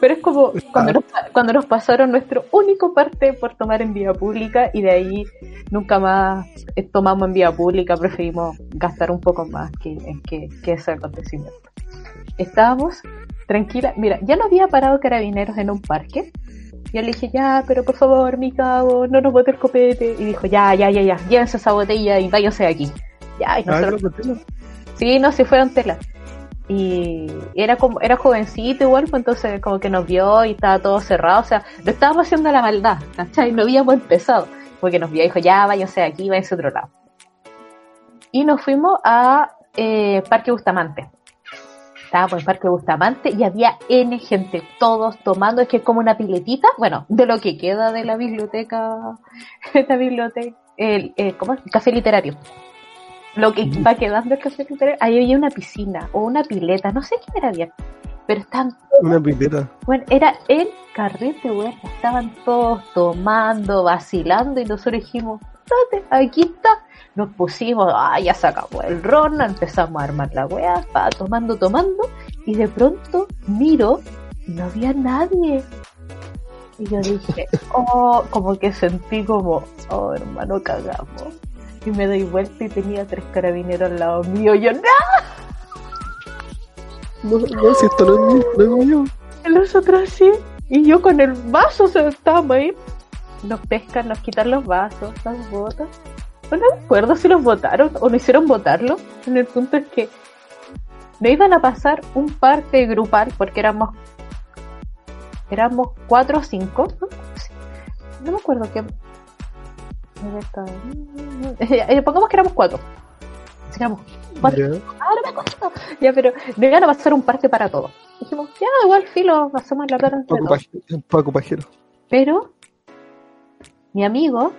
Pero es como cuando nos, cuando nos pasaron nuestro único parte por tomar en vía pública y de ahí nunca más eh, tomamos en vía pública, preferimos gastar un poco más que, que, que ese acontecimiento. Estábamos tranquila, mira, ya no había parado carabineros en un parque. Yo le dije, ya, pero por favor, mi cabo, no nos bote el copete. Y dijo, ya, ya, ya, ya, llévense esa botella y váyanse de aquí. Ya, y nosotros, no, no. Sí, no, se fueron tela. Y era como, era jovencito igual, pues entonces como que nos vio y estaba todo cerrado, o sea, lo estábamos haciendo a la maldad, ¿cachai? No habíamos empezado, porque nos vio y dijo, ya, váyanse aquí, váyanse a otro lado. Y nos fuimos a eh, Parque Bustamante. Estábamos en Parque Bustamante y había N gente, todos tomando, es que es como una piletita, bueno, de lo que queda de la biblioteca, la biblioteca, el, eh, ¿cómo? El café literario lo que va quedando el café literario, ahí había una piscina o una pileta, no sé qué era bien, pero estaban, Una pileta. bueno, era el carrete, weón, estaban todos tomando, vacilando y nosotros dijimos, date, aquí está, nos pusimos, ah, ya sacamos el ron, empezamos a armar la weá, pa, tomando, tomando, y de pronto miro, y no había nadie. Y yo dije, oh, como que sentí como, oh, hermano, cagamos. Y me doy vuelta y tenía tres carabineros al lado mío. Yo, ¡no! No, no, si esto no es mío, no es mío. Los otros sí. Y yo con el vaso, o sea, estábamos ahí. Nos pescan, nos quitan los vasos, las botas. No me acuerdo si los votaron o no hicieron votarlo. En el punto es que no iban a pasar un parte grupal porque éramos éramos cuatro o cinco. No me acuerdo qué. Eh, Pongamos que éramos cuatro. Así que éramos cuatro. Ah, no me acuerdo. Ya, pero me iban a pasar un parte para todos. Dijimos, ya, igual, filo, pasamos la plata entre Paco, todos. Pajero, Paco Pajero. Pero, mi amigo,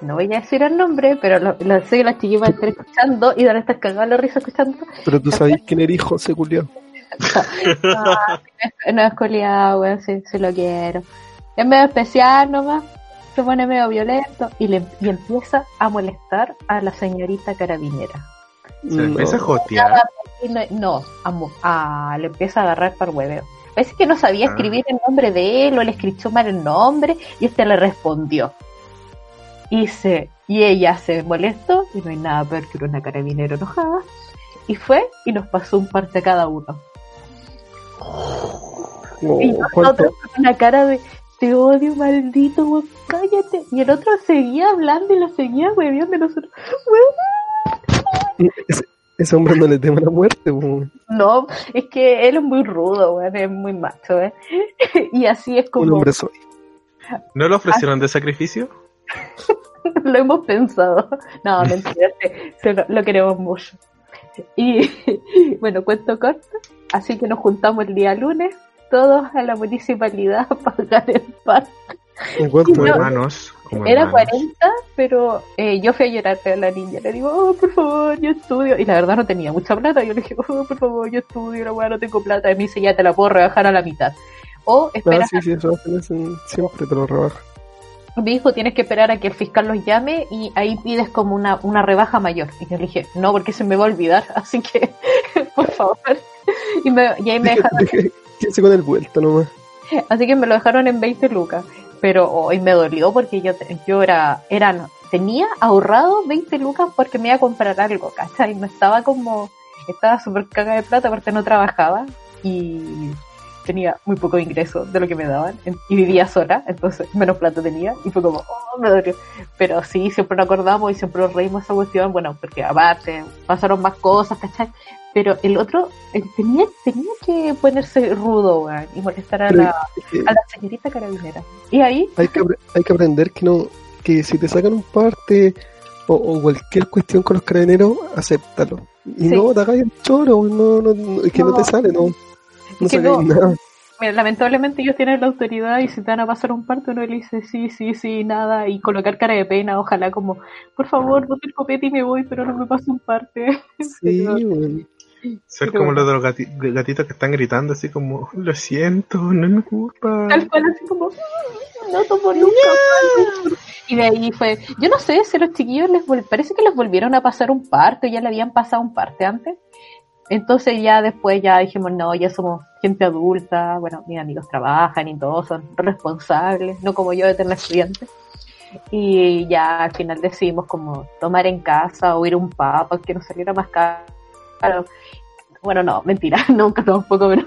no voy a decir el nombre, pero lo, lo sé que las chiquillas van a estar escuchando y van a estar cagados la risa escuchando. Pero tú sabes quién eres hijo, se culiao. Ah, no es coleado, weón, si, si lo quiero. Es medio especial nomás, se pone medio violento y, le, y empieza a molestar a la señorita carabinera. Se No. empieza a jotear. No, a a- le empieza a agarrar para el hueveo. Parece que no sabía Ah. escribir el nombre de él o le escribió mal el nombre y este le respondió. Y, se, y ella se molestó y no hay nada peor que una carabinero enojada. Y fue y nos pasó un parte a cada uno. No, Y nosotros con una cara de te odio, maldito, weón, cállate. Y el otro seguía hablando y lo seguía hueviando y nosotros, weón, Ese, ese hombre no le teme la muerte, po. No, es que él es muy rudo, weón, es muy macho, ¿eh? Y así es un como hombre soy. ¿No lo ofrecieron de sacrificio? lo hemos pensado. No, mentira, lo, lo queremos mucho. Y bueno, cuento corto. Así que nos juntamos el día lunes, todos a la municipalidad a pagar el parque. ¿En cuánto Como hermanos. Como Era hermanos. 40, pero eh, yo fui a llorar a la niña. Le digo, oh, por favor, yo estudio. Y la verdad no tenía mucha plata. Yo le dije, oh, por favor, yo estudio. La weá no tengo plata. Y me dice, ya te la puedo rebajar a la mitad. O espera sí, sí, eso siempre te lo rebaja. me dijo tienes que esperar a que el fiscal los llame y ahí pides como una, una rebaja mayor. Y yo le dije, no, porque se me va a olvidar, así que, por favor. Y, me, y ahí me dejaron, Quédese con el vuelto nomás. así que me lo dejaron en 20 lucas. Pero hoy me dolió porque yo, yo era, era, tenía ahorrado 20 lucas porque me iba a comprar algo, ¿cachai? No estaba como, estaba súper caga de plata porque no trabajaba y tenía muy poco ingreso de lo que me daban y vivía sola, entonces menos plata tenía y fue como, oh, me dolió. Pero sí, siempre nos acordamos y siempre nos reímos esa cuestión, bueno, porque aparte pasaron más cosas, ¿cachai? Pero el otro él tenía, tenía que ponerse rudo, y molestar a Pero la, a señorita carabinera. Y ahí, hay, que, hay que aprender que no que si te sacan un parte o, o cualquier cuestión con los carabineros, acéptalo. Y Sí. no te hagas el choro, no, no, no, es que no, No. te sale, no. No sacáis no. nada. mira, lamentablemente ellos tienen la autoridad y si te van a pasar un parto, uno le dice sí, sí, sí, nada, y colocar cara de pena, ojalá como, por favor, bote el copete y me voy, pero no me pase un parte. Sí, weón. Ser como los de los gati- gatitos que están gritando así como, lo siento, no es mi culpa. Tal cual, así como, "Mm, no tomo nunca más". Y de ahí fue, yo no sé si los chiquillos les vol- parece que les volvieron a pasar un parto, ya le habían pasado un parte antes, Entonces ya después ya dijimos, no, ya somos gente adulta, bueno, mis amigos trabajan y todos son responsables, no como yo de tener estudiantes. Y ya al final decidimos como tomar en casa o ir a un pub que nos saliera más caro. Bueno, no, mentira, nunca tampoco, pero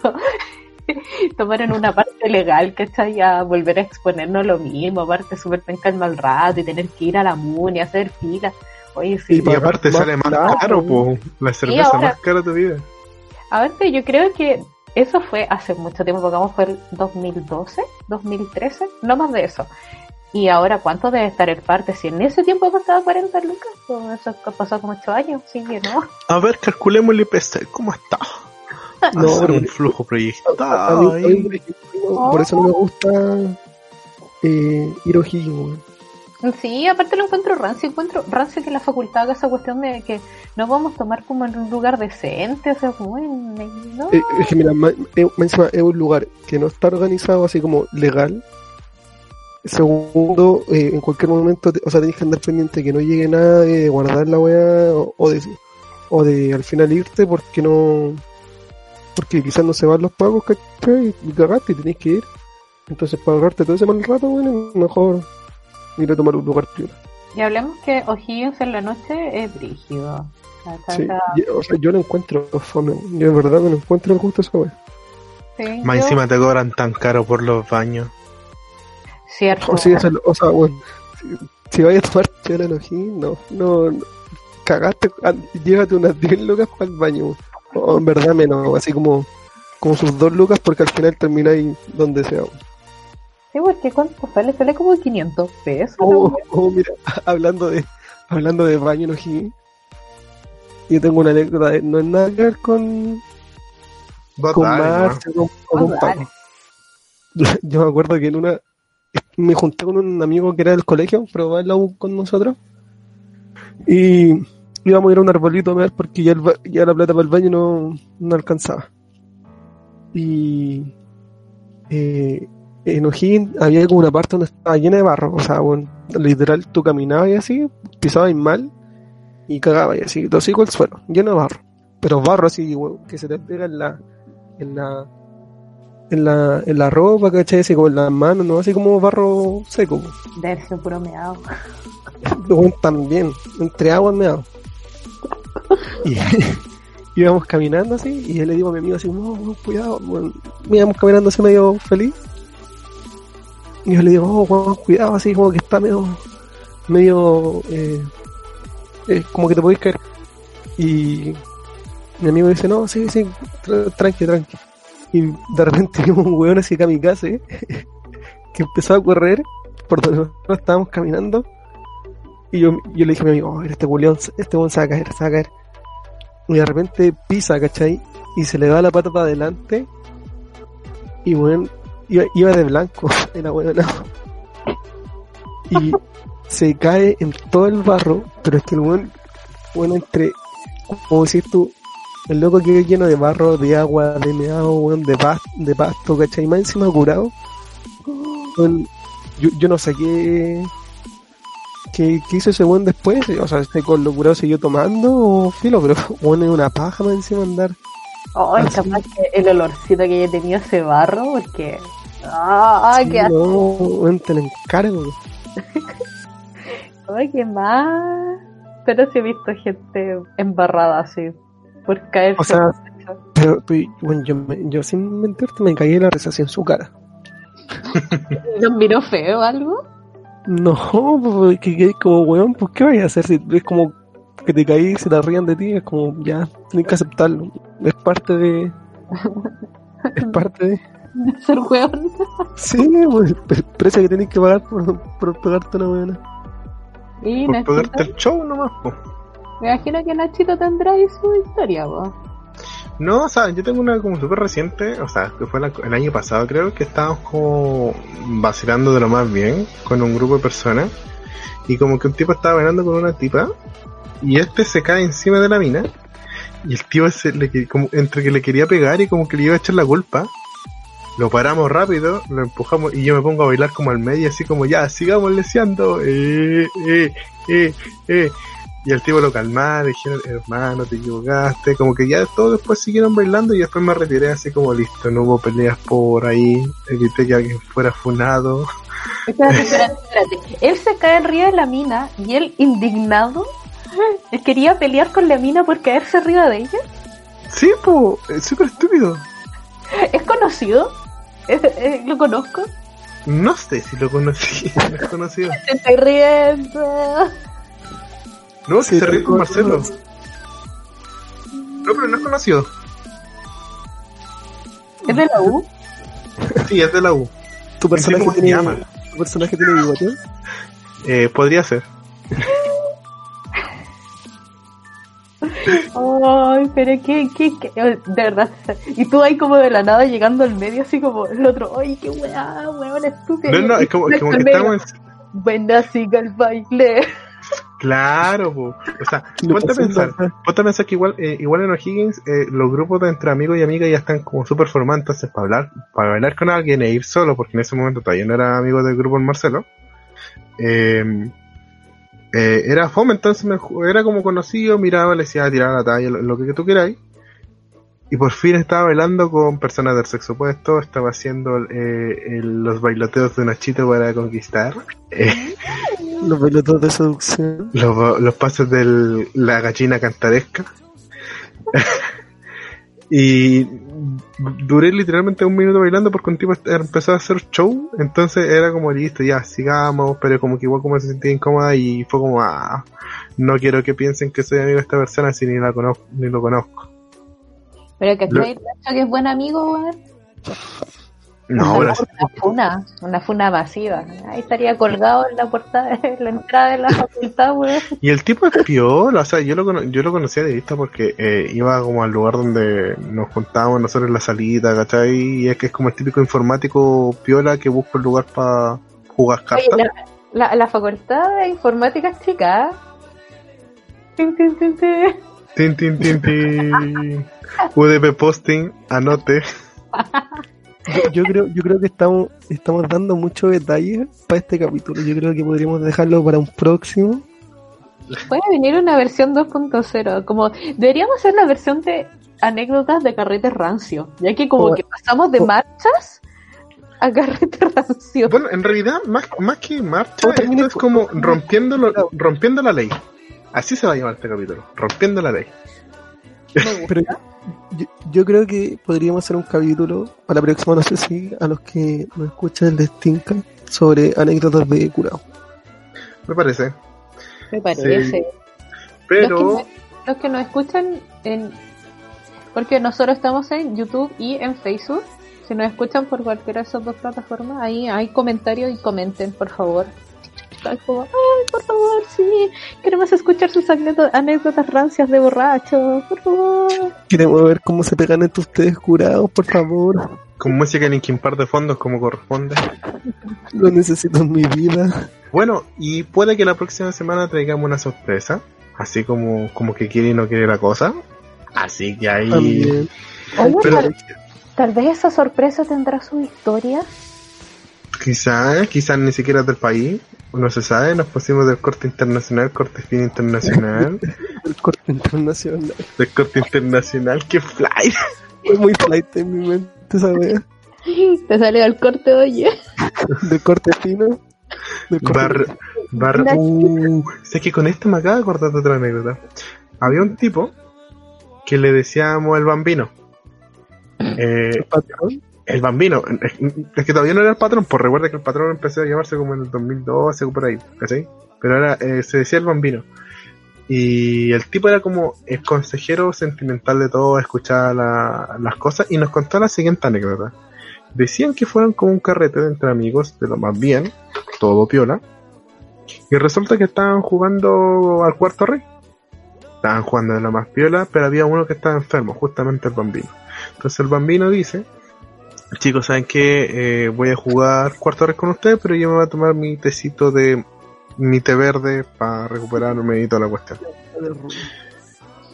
tomar en una parte legal, que está ya volver a exponernos lo mismo, aparte súper penca el mal rato y tener que ir a la MUNI, hacer fila. Oye, sí. Y aparte sale más caro, po. La cerveza ahora- más cara de tu vida. A ver, yo creo que eso fue hace mucho tiempo, porque vamos fue el 2012, 2013, no más de eso. Y ahora, ¿cuánto debe estar el parte? Si en ese tiempo costaba 40 lucas, pues eso ha pasado como 8 años, sí que no. A ver, calculemos el IPC. ¿Cómo está? No, Hacer pero un flujo a mí- proyectado a mí, por eso no me gusta eh, ir. Sí, aparte lo encuentro rancio, encuentro rancio que la facultad haga esa cuestión de que no vamos a tomar como en un lugar decente, o sea, como en... No. Eh, es que mira, ma- eh, es un lugar que no está organizado así como legal. Segundo, eh, en cualquier momento, te- o sea, tenés que andar pendiente que no llegue nada de guardar la weá o, o de, o de al final irte porque no, porque quizás no se van los pagos, ¿cachai? Y cagaste y tenés que ir. Entonces, para ahorrarte todo ese mal rato, bueno, mejor ir a tomar un lugar piola. Y hablemos que O'Higgins en la noche es brígido. O sea, está- Sí, o sea, yo lo encuentro fome, yo en verdad no lo encuentro el gusto esa weá. sí, Más yo- encima te cobran tan caro por los baños. Cierto. O, sí, eso es lo- o sea, bueno, si, si vayas a tomar chela en O'Higgins, no, no, no, cagaste, ah, llévate unas 10 lucas para el baño, o en verdad menos, así como, como sus 2 lucas porque al final termináis donde sea. Sí, porque ¿cuánto sale? Sale como 500 pesos. Oh, oh, mira, hablando de, hablando de baño en O'Higgins, yo tengo una anécdota, de- no es nada que ver con, con. Marce o con, o con Paco. Yo me acuerdo que en una me junté con un amigo que era del colegio, en la U con nosotros. Y íbamos a ir a un arbolito a ver porque ya, el ya la plata para el baño no, no alcanzaba. Y eh, en O'Higgins había como una parte donde estaba llena de barro. O sea, bueno, literal, tú caminabas y así, pisabas mal y cagabas y así, dos al suelo, lleno de barro. Pero barro así, que se te pega la, en la, en la, en la ropa, ¿cachai? Así como en las manos, ¿no? Así como barro seco. ser puro meado. También, entre agua y meado. Y íbamos caminando así, y yo le digo a mi amigo así, no, cuidado, weón. íbamos caminando así medio feliz. Y yo le digo, oh, weón, cuidado, así como que está medio, medio, eh, eh, como que te podéis caer. Y mi amigo dice, no, sí, sí, tra- tranqui, tranqui. Y de repente vimos un weón así kamikaze que empezó a correr por donde nosotros estábamos caminando. Y yo, le dije a mi amigo, oh, este culión, este weón se va a caer, se va a caer. Y de repente pisa, ¿cachai? Y se le da la pata para adelante. Y weón, iba, iba de blanco, era weón. Y se cae en todo el barro, pero es que el weón, bueno, entre, como decir tú, el loco que lleno de barro, de agua, de meado, weón, de, pas- de pasto, ¿cachai? Más encima curado. Yo, yo no sé qué, qué, qué hizo ese weón después. O sea, este con lo curado siguió tomando o filo, pero weón es una paja más encima andar. Oh, Ah, capaz que el olorcito que haya tenido ese barro, porque. ¡Ah, Sí, qué asco! no, weón, te lo encargo. Ay, qué más. Pero sí he visto gente embarrada así, por caerse. O sea, Pero, bueno, yo, me- yo sin mentirte me caí de la risa en su cara. ¿Nos miró feo o algo? No, pues, que, que como weón, pues qué vayas a hacer si es como que te caí y se te rían de ti, es como ya, tienes que aceptarlo. Es parte de. Es parte de. De ser weón. Sí, pues, el precio que tenés que pagar por, por pegarte una weona. Y Por pegarte el show nomás, po. Me imagino que Nachito tendrá ahí su historia, po. No, o sea, yo tengo una como súper reciente, o sea, que fue el año pasado creo, que estábamos como vacilando de lo más bien con un grupo de personas y como que un tipo estaba bailando con una tipa y este se cae encima de la mina y el tío entre que le quería pegar y como que le iba a echar la culpa, lo paramos rápido, lo empujamos y yo me pongo a bailar como al medio así como ya, sigamos leseando, eh, eh, eh, eh. Y el tipo lo calmaba, dijeron, hermano, te equivocaste. Como que ya todos después siguieron bailando y después me retiré así como listo. No hubo peleas por ahí. Evité que alguien fuera funado. Espérate, espérate, espérate. Él se cae arriba de la mina y él, indignado, quería pelear con la mina por caerse arriba de ella. Sí, po, es súper estúpido. ¿Es conocido? ¿Es- es- ¿Lo conozco? No sé si lo conocí, no es conocido. Te estoy riendo. No, si Sí, se ríe con lo Marcelo. No, pero no es conocido. ¿Es de la U? Sí, es de la U. ¿Tu personaje se tiene, llama. ¿Tu personaje tiene bigote? Eh, podría ser. Ay, pero qué, qué, qué, de verdad. Y tú ahí como de la nada llegando al medio, así como el otro, ay, qué weá, weón, estúpido. No, no, es como, como que estamos en... Buena, siga el baile. Claro, po. o sea, ponte a en pensar, ponte a pensar que igual, eh, igual en O'Higgins eh, los grupos de entre amigos y amigas ya están como súper formados, entonces para hablar, para bailar con alguien e ir solo, porque en ese momento todavía no era amigo del grupo el Marcelo, eh, eh, era fome, entonces me era como conocido, miraba, le decía, tirar la talla, lo, lo que tú queráis, y por fin estaba bailando con personas del sexo opuesto, estaba haciendo eh, el- los bailoteos de Nachito para conquistar. Eh, Los pelotos de seducción. los, los pasos de la gallina cantaresca. y duré literalmente un minuto bailando porque un tipo empezó a hacer show, entonces era como listo, ya sigamos, pero como que igual como se sentía incómoda y fue como, ah, no quiero que piensen que soy amigo de esta persona si ni la conozco, ni lo conozco. Pero que Lo- que es buen amigo, weón. No, una funa, una funa masiva. Ahí estaría colgado en la en la entrada de la facultad, weón. Y el tipo es piola, o sea, yo lo, yo lo conocía de vista porque eh, iba como al lugar donde nos juntábamos nosotros en la salita, ¿cachai? Y es que es como el típico informático piola que busca un lugar para jugar Oye, cartas. la, la, la facultad de informática es chica. Tin, tin, tin, tin. Tin, tin, tin, tin. UDP posting, anote. Yo, yo creo, yo creo que estamos, estamos dando muchos detalles para este capítulo. Yo creo que podríamos dejarlo para un próximo. Puede venir una versión 2.0. Como deberíamos hacer la versión de anécdotas de carrete rancio. Ya que como O- que pasamos de o- marchas a carrete rancio. Bueno, en realidad, más, más que marcha, esto es como rompiendo, lo- rompiendo la ley. Así se va a llamar este capítulo, rompiendo la ley. Pero yo, yo creo que podríamos hacer un capítulo para la próxima, no sé si a los que nos escuchan les tinca, sobre anécdotas de curado. Me parece. Me parece. Sí. Pero, Los que, los que nos escuchan en... Porque nosotros estamos en YouTube y en Facebook. Si nos escuchan por cualquiera de esas dos plataformas, ahí hay comentarios y comenten, por favor. Como, ay, por favor, sí, queremos escuchar sus anécdotas, anécdotas rancias de borrachos, por favor. Queremos ver cómo se pegan entre ustedes curados, por favor. con música en Linkin Park de fondos como corresponde. Lo necesito en mi vida. Bueno, y puede que la próxima semana traigamos una sorpresa. Así como, como que quiere y no quiere la cosa. Así que ahí. También. Pero- tal, tal vez esa sorpresa tendrá su historia. Quizás, quizás ni siquiera es del país. No se sabe, nos pusimos del corte internacional, corte fin internacional, El corte internacional. del corte internacional, que fly. Fue muy flight en mi mente esa wea. Te salió el corte, oye. Del corte fino. Del corte Bar, bar, uh, sé que con esto me acaba de acordar de otra anécdota. Había un tipo que le decíamos el bambino. Eh, el patrón. El bambino, es, que todavía no era el patrón, pues recuerda que el patrón empezó a llamarse como en el 2012 o por ahí, ¿cachai? Pero ahora eh, se decía el bambino. Y el tipo era como el consejero sentimental de todo, escuchaba la- las cosas y nos contó la siguiente anécdota. Decían que fueron como un carrete de entre amigos, de lo más bien, todo piola. Y resulta que estaban jugando al cuarto rey. Estaban jugando de lo más piola, pero había uno que estaba enfermo, justamente el bambino. Entonces el bambino dice, chicos, ¿saben qué? voy a jugar cuarto rey con ustedes, pero yo me voy a tomar mi tecito de mi té verde para recuperarme y toda la cuestión.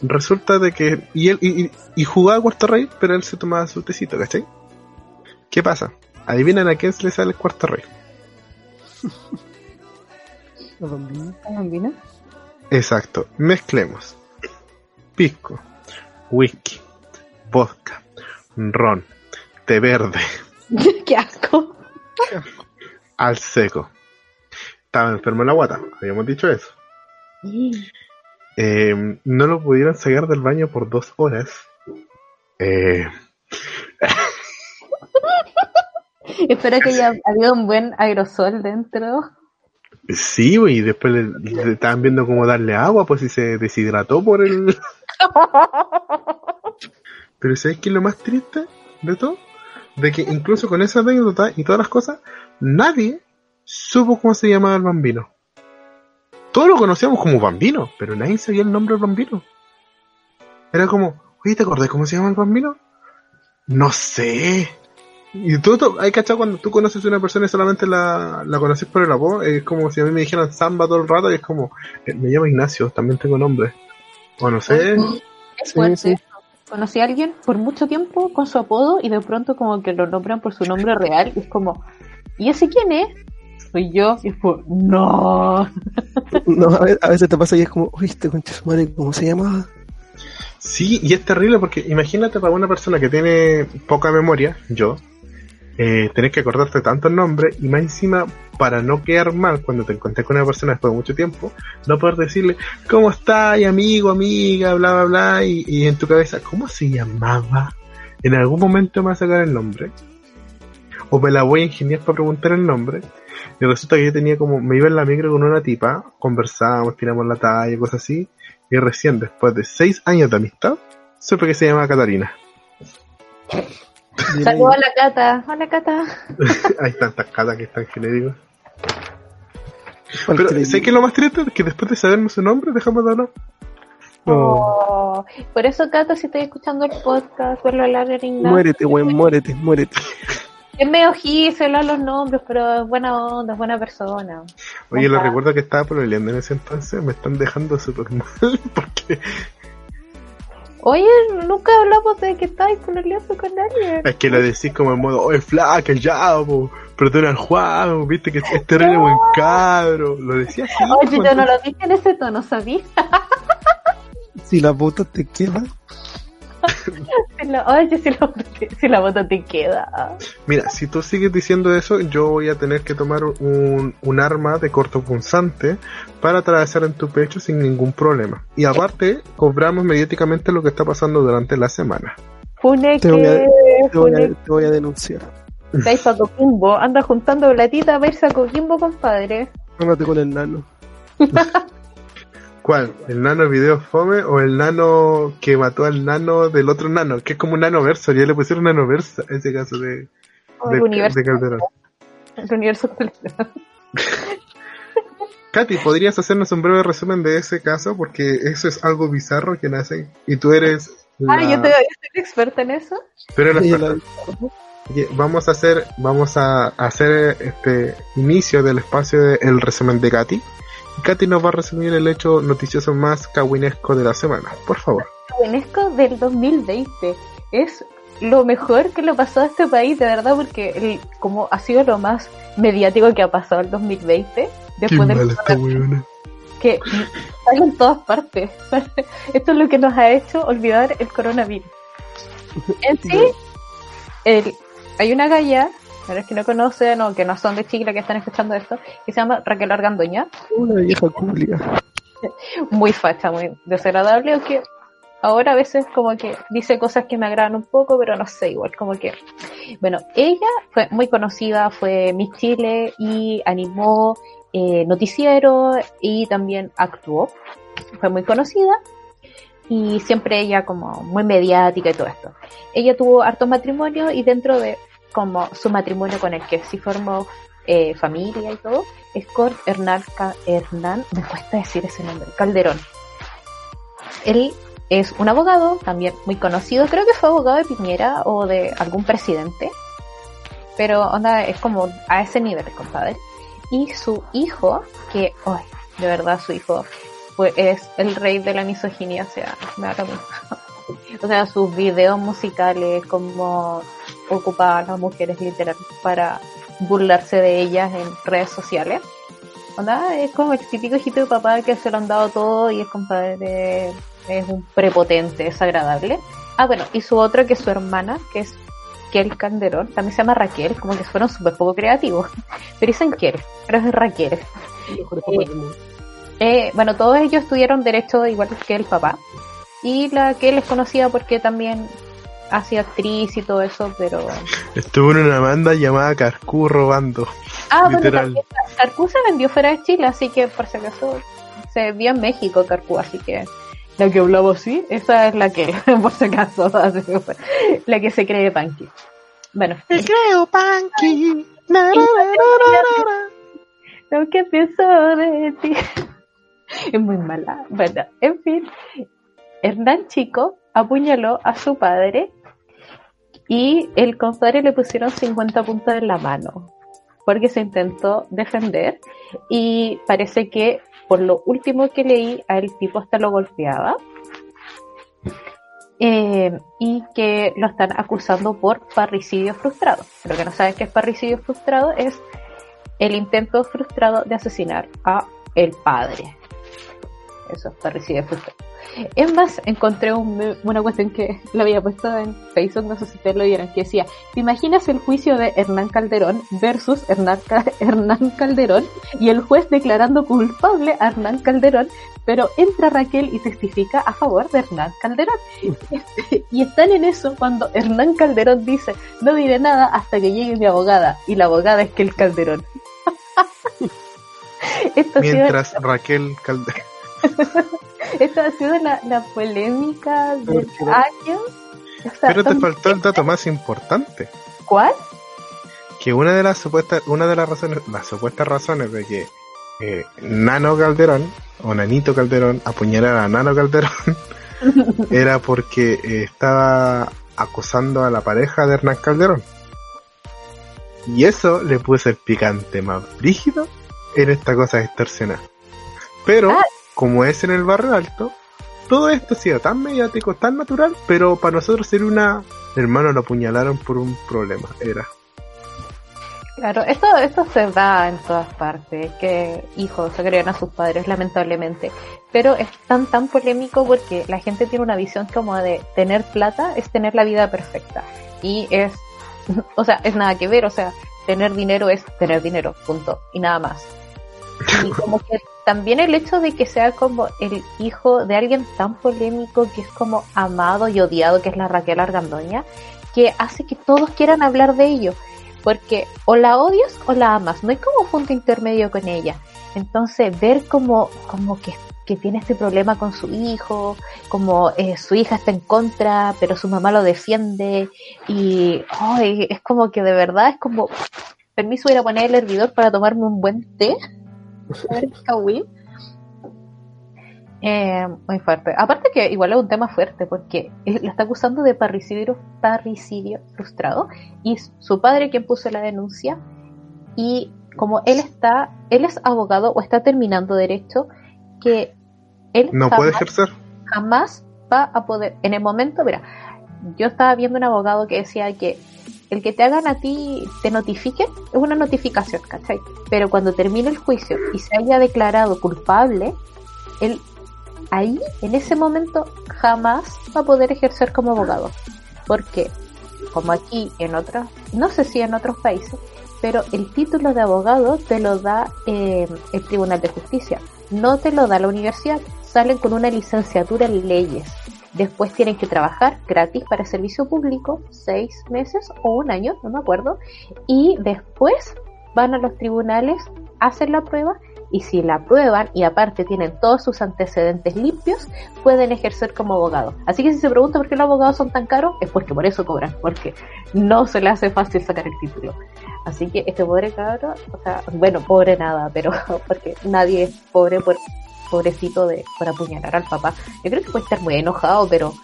Resulta de que. Y él y, y- y jugaba cuarto rey, pero él se tomaba su tecito, ¿cachai? ¿Qué pasa? Adivinan a quién se le sale el cuarto rey. La bambina. ¿Bambino? Exacto. Mezclemos. Pisco, whisky, vodka, ron, té verde, Qué asco. al seco. Estaba enfermo en la guata, habíamos dicho eso. Eh, no lo pudieron sacar del baño por dos horas. Eh, Espero que haya habido un buen aerosol dentro. sí, y después le, le estaban viendo cómo darle agua, pues si se deshidrató por el... Pero ¿sabes qué es lo más triste de todo? De que incluso con esa anécdota y todas las cosas, nadie supo cómo se llamaba el bambino. Todos lo conocíamos como bambino, pero nadie sabía el nombre del bambino. Era como, oye, ¿te acordás cómo se llama el bambino? No sé. Y tú, tú hay cachado cuando tú conoces a una persona y solamente la, la conoces por el apodo, es como si a mí me dijeran Samba todo el rato y es como, eh, me llamo Ignacio, también tengo nombre. O no sé. Es Sí. Conocí a alguien por mucho tiempo con su apodo y de pronto como que lo nombran por su nombre real y es como, ¿y ese quién es? Soy yo. Y es como, no. No, a veces, a veces te pasa y es como, uy, este concha su madre, ¿cómo se llama? Sí, y es terrible porque imagínate para una persona que tiene poca memoria, yo, eh, tenés que acordarte tantos nombres y más encima para no quedar mal cuando te encontré con una persona después de mucho tiempo, no poder decirle, ¿cómo estás, amigo, amiga, bla, bla, bla? Y, y en tu cabeza, ¿cómo se llamaba? En algún momento me va a sacar el nombre. O me la voy a ingeniar para preguntar el nombre. Y resulta que yo tenía como, me iba en la micro con una tipa, conversábamos, tiramos la talla, cosas así. Y recién después de seis años de amistad, supe que se llamaba Catarina. Saludos a la Cata. Hola Cata. Hay tantas catas que están. Cualquier- Pero, ¿sabes qué es lo más triste? Que después de sabernos su nombre, dejamos de hablar. No. Oh, Por eso, Cata, si estoy escuchando el podcast, vuelvo a hablar en inglés. Muérete, weón, muérete, muérete. Es medio gíselo los nombres, pero es buena onda, es buena persona. Oye, les Ajá. recuerdo que estaba pololeando en ese entonces, me están dejando súper mal, porque Oye, nunca hablamos de que estáis pololeando con alguien. es que lo decís como en modo, oye, flaca, ya, po, perdona al Juan, viste que es terrible buen cabro. Lo decía así. Oye, po, yo no lo dije en ese tono, ¿sabías? Si la bota te queda, Si la- Oye, si la, si la bota te queda. Mira, si tú sigues diciendo eso, yo voy a tener que tomar un, un arma de corto punzante para atravesar en tu pecho sin ningún problema. Y aparte, cobramos mediáticamente lo que está pasando durante la semana. Fune Te voy a- que... te voy a, te voy a denunciar. Pa' Coquimbo, anda juntando platita para irse a Coquimbo, compadre. Ándate con el nano. ¿Cuál? ¿El nano video fome o el nano que mató al nano del otro nano? Que es como un nano verso, ya le pusieron nano versa en ese caso de, de, el universo, de Calderón. el universo completo. Katy, ¿podrías hacernos un breve resumen de ese caso? Porque eso es algo bizarro que nace y tú eres la... Ah, yo, te, yo soy experta en eso. tú eres la Vamos a hacer, vamos a hacer este inicio del espacio del resumen de Katy. Katy nos va a resumir el hecho noticioso más cahuinesco de la semana. Por favor. UNESCO del 2020 es lo mejor que le pasó a este país, de verdad, porque el- como ha sido lo más mediático que ha pasado el 2020, después del que sale en todas partes. Esto es lo que nos ha hecho olvidar el coronavirus. En sí, el- hay una galla, para los que no conocen o que no son de Chile que están escuchando esto, que se llama Raquel Argandoña, Una vieja culia. muy facha, muy desagradable, aunque ahora a veces como que dice cosas que me agradan un poco, pero no sé, igual como que... Bueno, ella fue muy conocida, fue Miss Chile y animó eh, noticiero y también actuó. Fue muy conocida y siempre ella como muy mediática y todo esto. Ella tuvo hartos matrimonios y dentro de como su matrimonio con el que sí formó eh, familia y todo, es con Hernán, Hernán, me cuesta decir ese nombre, Calderón. Él es un abogado, también muy conocido, creo que fue abogado de Piñera o de algún presidente, pero onda, es como a ese nivel, compadre. Y su hijo, que, ay, de verdad su hijo, pues es el rey de la misoginia, o sea, me da. O sea, sus videos musicales, como ocupar a las mujeres literal para burlarse de ellas en redes sociales. Onda, es como el típico hijito de papá que se lo han dado todo y es compadre, es un prepotente, es agradable. Ah, bueno, y su otra que es su hermana, que es Kel Calderón, también se llama Raquel, como que fueron súper poco creativos. Pero dicen Kel, pero es Raquel. Mundo. Eh, bueno, todos ellos estudiaron derecho igual que el papá. Y la que él es conocida porque también hacía actriz y todo eso, pero... Estuvo en una banda llamada Carcú robando. Ah, bueno, Literal. también Carcú se vendió fuera de Chile, así que por si acaso se vio en México Carcú, así que la que hablaba así, esa es la que, por si acaso, la que se cree Panky. Bueno, creo, Panky. lo que pienso de ti es muy mala, bueno, en fin, Hernán Chico apuñaló a su padre y el compadre le pusieron 50 puntos en la mano porque se intentó defender y parece que por lo último que leí a el tipo hasta lo golpeaba eh, y que lo están acusando por parricidio frustrado. Lo que no saben qué es parricidio frustrado es el intento frustrado de asesinar a el padre. Eso es parricidio frustrado. Es más, encontré un una cuestión que lo había puesto en Facebook, no sé si ustedes lo vieron, que decía, ¿te imaginas el juicio de Hernán Calderón versus Hernán, Ca- Hernán Calderón y el juez declarando culpable a Hernán Calderón, pero entra Raquel y testifica a favor de Hernán Calderón? y están en eso cuando Hernán Calderón dice, no diré nada hasta que llegue mi abogada, y la abogada es que el Calderón. Mientras Raquel Calderón. Esta ha sido la, la polémica del año. O sea, Pero te faltó el dato más importante. ¿Cuál? Que una de las supuestas, una de las razones, las supuestas razones de que eh, Nano Calderón o Nanito Calderón apuñalara a Nano Calderón era porque eh, estaba acosando a la pareja de Hernán Calderón. Y eso le puso el picante más rígido en esta cosa extorsionada. Pero, Ah. Como es en el barrio alto, todo esto ha sido tan mediático, tan natural, pero para nosotros era una... Hermano, lo apuñalaron por un problema, era. Claro, esto, esto se da en todas partes, que hijos se crean a sus padres, lamentablemente. Pero es tan, tan polémico porque la gente tiene una visión como de tener plata es tener la vida perfecta. Y es, o sea, es nada que ver, o sea, tener dinero es tener dinero, punto, y nada más. Y como que también el hecho de que sea como el hijo de alguien tan polémico que es como amado y odiado, que es la Raquel Argandoña, que hace que todos quieran hablar de ello porque o la odias o la amas, no hay como punto intermedio con ella. Entonces, ver como, como que, que tiene este problema con su hijo, como eh, su hija está en contra, pero su mamá lo defiende, y ay, es como que de verdad es como, permiso ir a poner el hervidor para tomarme un buen té. Kawin. Eh, muy fuerte. Aparte que igual es un tema fuerte porque la está acusando de parricidio, parricidio frustrado y es su padre quien puso la denuncia y como él está, él es abogado o está terminando derecho, que él No jamás, puede ejercer. jamás va a poder, en el momento, mira, yo estaba viendo un abogado que decía que el que te hagan a ti te notifiquen es una notificación, ¿cachai? Pero cuando termine el juicio y se haya declarado culpable, él ahí, en ese momento, jamás va a poder ejercer como abogado. Porque, como aquí en otros, no sé si en otros países, pero el título de abogado te lo da eh, el Tribunal de Justicia, no te lo da la universidad, salen con una licenciatura en leyes. Después tienen que trabajar gratis para servicio público, seis meses o un año, no me acuerdo, y después van a los tribunales, hacen la prueba y si la aprueban y aparte tienen todos sus antecedentes limpios, pueden ejercer como abogado. Así que si se pregunta por qué los abogados son tan caros, es porque por eso cobran, porque no se le hace fácil sacar el título. Así que este pobre cabro, o sea, bueno, pobre nada, pero porque nadie es pobre por pobrecito de por apuñalar al papá. Yo creo que puede estar muy enojado, pero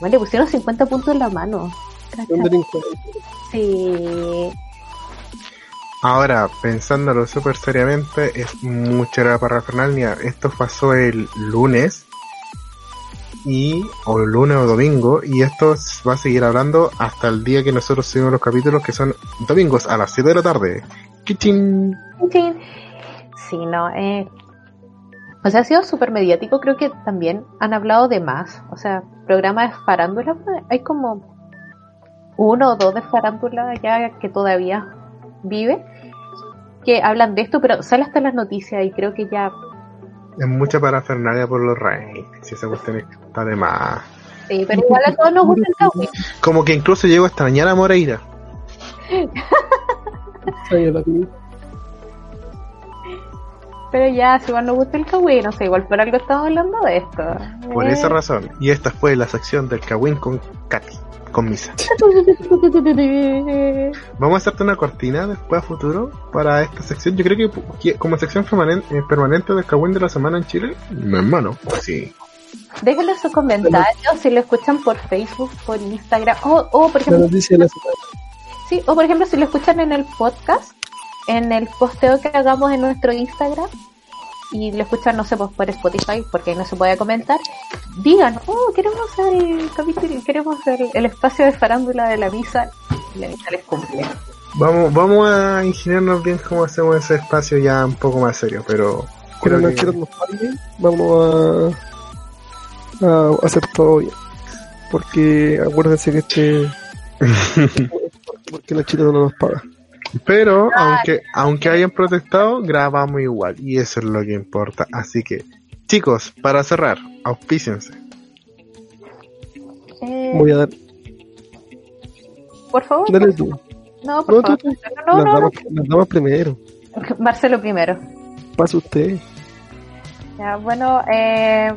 bueno, le pusieron 50 puntos en la mano. Sí. Ahora, pensándolo súper seriamente, es mucha la parafernalia. Esto pasó el lunes, y o el lunes o domingo, y esto va a seguir hablando hasta el día que nosotros subimos los capítulos, que son domingos a las 7 de la tarde. ¡Kichín! Chin. sí, no. Eh, o sea, ha sido súper mediático. Creo que también han hablado de más. O sea, programas de farándula. Hay como uno o dos de farándula ya que todavía vive. Que hablan de esto, pero sale hasta las noticias y creo que ya. Es mucha parafernalia por los reyes. Si esa cuestión está de más. Sí, pero igual a todos nos gusta el cowboy. Como que incluso llego a extrañar a Moreira. Pero ya, si igual nos gusta el kawaii, no sé, igual por algo estamos hablando de esto. Por Eh. esa razón. Y esta fue la sección del Kawin con Katy, con Misa. Vamos a hacerte una cortina después a futuro para esta sección. Yo creo que, como sección permanente, eh, permanente del Kawin de la semana en Chile, mi hermano, pues sí. Déjenle sus comentarios si lo escuchan por Facebook, por Instagram, o, o por La ejemplo, noticia de la semana. sí, o por ejemplo si lo escuchan en el podcast, en el posteo que hagamos en nuestro Instagram y lo escuchan, no sé, pues por Spotify, porque ahí no se puede comentar, digan, oh, queremos hacer el capítulo, queremos hacer el espacio de farándula de la misa, y la misa les cumple. Vamos, vamos a ingeniarnos bien cómo hacemos ese espacio ya un poco más serio, pero creo que- nos paguen, vamos a, a hacer todo bien. Porque acuérdense que este. porque los chilenos no nos pagan. Pero aunque aunque hayan protestado, grabamos igual y eso es lo que importa. Así que, chicos, para cerrar, auspíciense. Eh, Voy a dar. por favor, Dale tú. no, por No, favor, tú, tú. no, las, no, no, damas, las damas primero. Marcelo primero. Pasa usted. Ya, bueno, eh,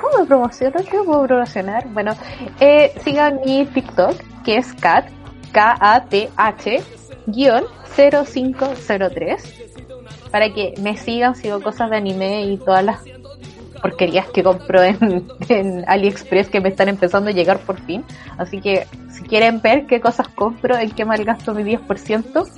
¿cómo me promociono? ¿Qué puedo promocionar? Bueno, eh, sigan mi TikTok, que es cat, K-A-T-H, guion 0503, para que me sigan, sigo cosas de anime y todas las porquerías que compro en, AliExpress que me están empezando a llegar por fin. Así que si quieren ver qué cosas compro, en qué malgasto mi 10%,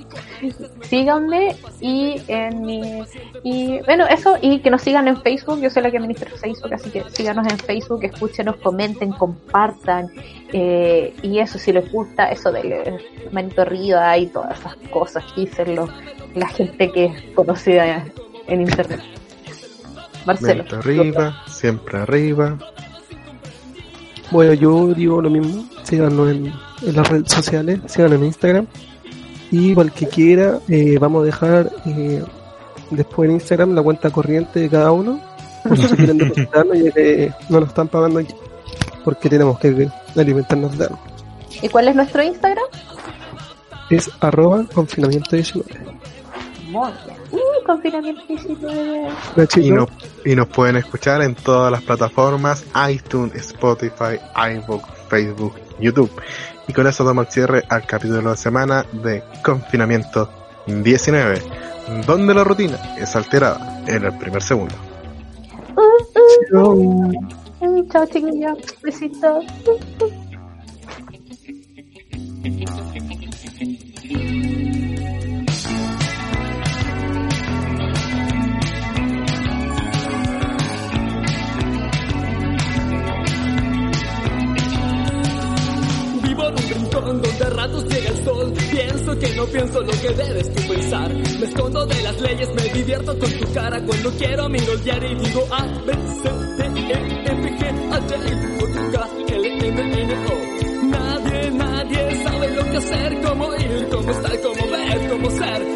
síganme y en mi y bueno, eso, y que nos sigan en Facebook, yo soy la que administra Facebook, así que síganos en Facebook, escúchenos, comenten, compartan, eh, y eso, si les gusta, eso del manito arriba y todas esas cosas que la gente que es conocida en internet. Marcelo. Mente arriba, siempre arriba. Bueno, yo digo lo mismo. Síganos en, en las redes sociales, síganos en Instagram. Y para el que quiera, eh, vamos a dejar eh, después en Instagram la cuenta corriente de cada uno. Por si quieren depositarnos, ya que no nos están pagando aquí. Porque tenemos que alimentarnos de algo. ¿Y cuál es nuestro Instagram? Es arroba confinamiento 19. Uh, confinamiento 19. Nachito, Y nos, y nos pueden escuchar en todas las plataformas, iTunes, Spotify, iVoox, Facebook, YouTube. Y con eso damos el cierre al capítulo de la semana de Confinamiento 19, donde la rutina es alterada en el primer segundo. chao. Ay, Chao, chiquillos. Besitos. Rincón donde a ratos llega el sol. Pienso que no pienso lo que debes tú pensar. Me escondo de las leyes, me divierto con tu cara. Cuando quiero miro el y digo A, B, C, D, E, F, G, H, I, J, K, L, M, N, O. Nadie, nadie sabe lo que hacer, cómo ir, cómo estar, cómo ver, cómo ser.